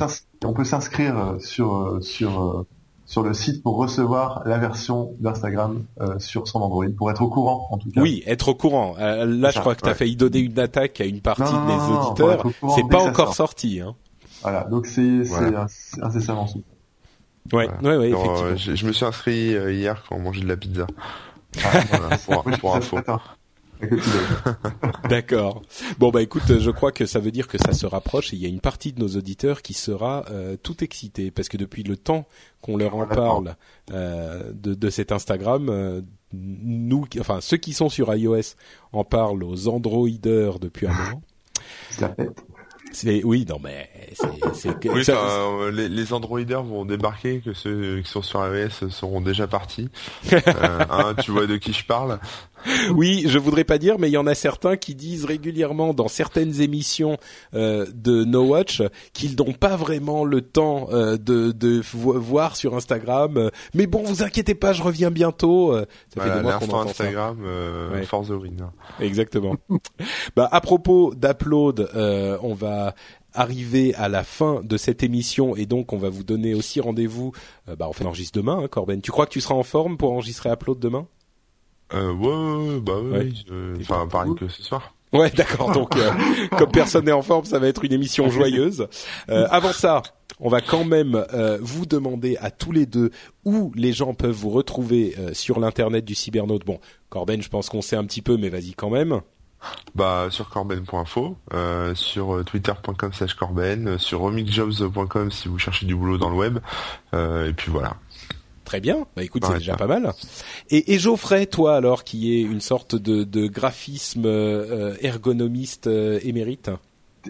on peut s'inscrire sur sur sur le site pour recevoir la version d'Instagram euh, sur son Android, pour être au courant en tout cas. Oui, être au courant. Euh, là, je ça, crois que tu as ouais. failli donner une attaque à une partie Non, des non, auditeurs. C'est pas encore sort. sorti. Hein. Voilà, donc c'est c'est Voilà. inc- incessamment sous. Ouais, ouais, ouais, effectivement. euh, je, je me suis inscrit euh, hier quand on mangeait de la pizza. Ah, (laughs) Voilà, pour, info. (laughs) D'accord. Bon bah écoute, je crois que ça veut dire que ça se rapproche et il y a une partie de nos auditeurs qui sera euh, tout excitée parce que depuis le temps qu'on leur en parle euh, de, de cet Instagram, euh, nous, enfin ceux qui sont sur iOS en parlent aux Androiders depuis un moment. C'est oui, non mais c'est c'est que- Oui, ça- euh, les, les Androiders vont débarquer, que ceux qui sont sur iOS seront déjà partis. (laughs) euh, hein, tu vois de qui je parle. Oui, je voudrais pas dire, mais il y en a certains qui disent régulièrement dans certaines émissions euh, de No Watch qu'ils n'ont pas vraiment le temps euh, de, de vo- voir sur Instagram. mais bon, vous inquiétez pas, je reviens bientôt. ça fait Voilà, des mois qu'on l'instant entend ça. Instagram, Ouais. for the win. Exactement. (laughs) bah, à propos d'upload, on va arriver à la fin de cette émission et donc on va vous donner aussi rendez-vous. euh, bah, on fait l'enregistre demain, hein, Corben. Tu crois que tu seras en forme pour enregistrer upload demain? Euh, ouais, bah oui, euh, enfin, pareil que ce soir. Ouais, d'accord. Donc, euh, (laughs) comme personne n'est en forme, ça va être une émission joyeuse. Euh, (laughs) avant ça, on va quand même euh, vous demander à tous les deux où les gens peuvent vous retrouver sur l'internet du cybernaute. Bon, Corben, je pense qu'on sait un petit peu, mais vas-y quand même. Bah sur corben.info, euh, sur twitter.com slash corben, sur remixjobs.com si vous cherchez du boulot dans le web, et puis voilà. Très bien. Bah écoute, c'est déjà pas mal. Et, et, Geoffrey, toi alors, qui est une sorte de, de graphisme euh, ergonomiste euh, émérite?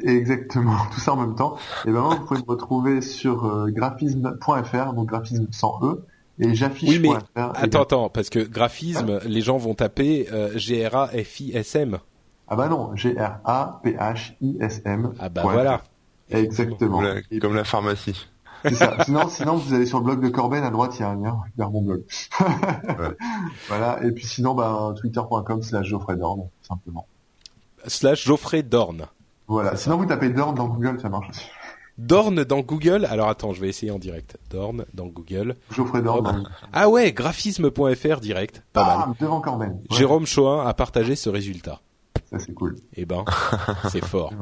Exactement, (laughs) tout ça en même temps. Et ben vous pouvez me retrouver sur euh, graphisme.fr, donc graphisme sans e, et. Oui, mais attends, attends, parce que graphisme, les gens vont taper G R A F I S M. Ah bah non, G R A P H I S M. Ah bah voilà. Exactement. Comme la, comme la pharmacie. C'est ça. Sinon, sinon, vous allez sur le blog de Corben, à droite, il y a un lien vers mon blog. (laughs) Voilà. Et puis sinon, bah, twitter.com slash Geoffrey Dorn, simplement. Slash Geoffrey Dorn. Voilà. Sinon, vous tapez Dorn dans Google, ça marche aussi. Dorn dans Google. Alors attends, je vais essayer en direct. Dorn dans Google. Geoffrey Dorn. Ah ouais, graphisme.fr direct. Pas ah, mal. devant Corben. Jérôme Choin a partagé ce résultat. Ça c'est cool. Eh ben, (laughs) c'est fort.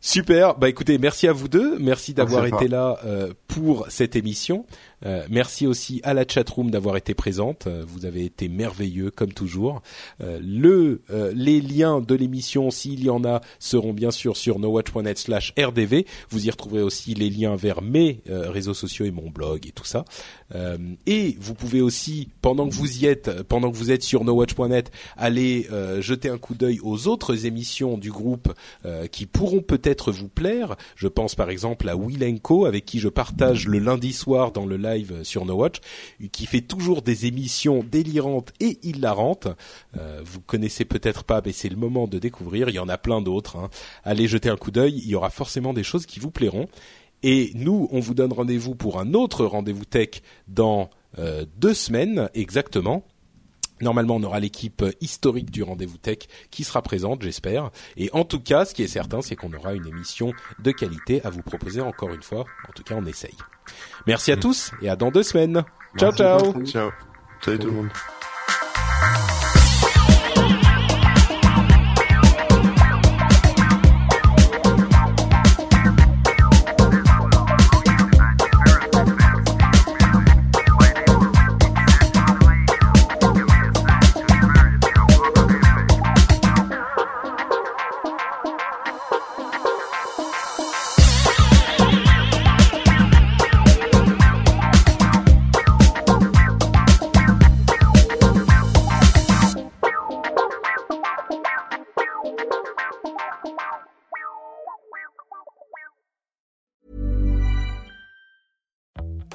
Super. Bah écoutez, merci à vous deux. Merci d'avoir été là euh, pour cette émission. Euh, merci aussi à la chatroom d'avoir été présente. Euh, vous avez été merveilleux comme toujours. Euh, le, les liens de l'émission, s'il y en a, seront bien sûr sur nowatch.net/rdv. Vous y retrouverez aussi les liens vers mes réseaux sociaux et mon blog et tout ça. et vous pouvez aussi, pendant que vous y êtes, pendant que vous êtes sur nowatch.net, aller jeter un coup d'œil aux autres émissions du groupe qui pourront peut-être vous plaire. Je pense par exemple à Willenko avec qui je partage le lundi soir dans le sur No Watch, qui fait toujours des émissions délirantes et hilarantes. Euh, vous connaissez peut-être pas, mais c'est le moment de découvrir. Il y en a plein d'autres. Hein. Allez jeter un coup d'œil. Il y aura forcément des choses qui vous plairont. Et nous, on vous donne rendez-vous pour un autre rendez-vous tech dans euh, deux semaines exactement. Normalement, on aura l'équipe historique du rendez-vous tech qui sera présente, j'espère. Et en tout cas, ce qui est certain, c'est qu'on aura une émission de qualité à vous proposer encore une fois. En tout cas, on essaye. Merci à tous et à dans deux semaines. Ciao, ciao. Ciao. Salut tout le monde.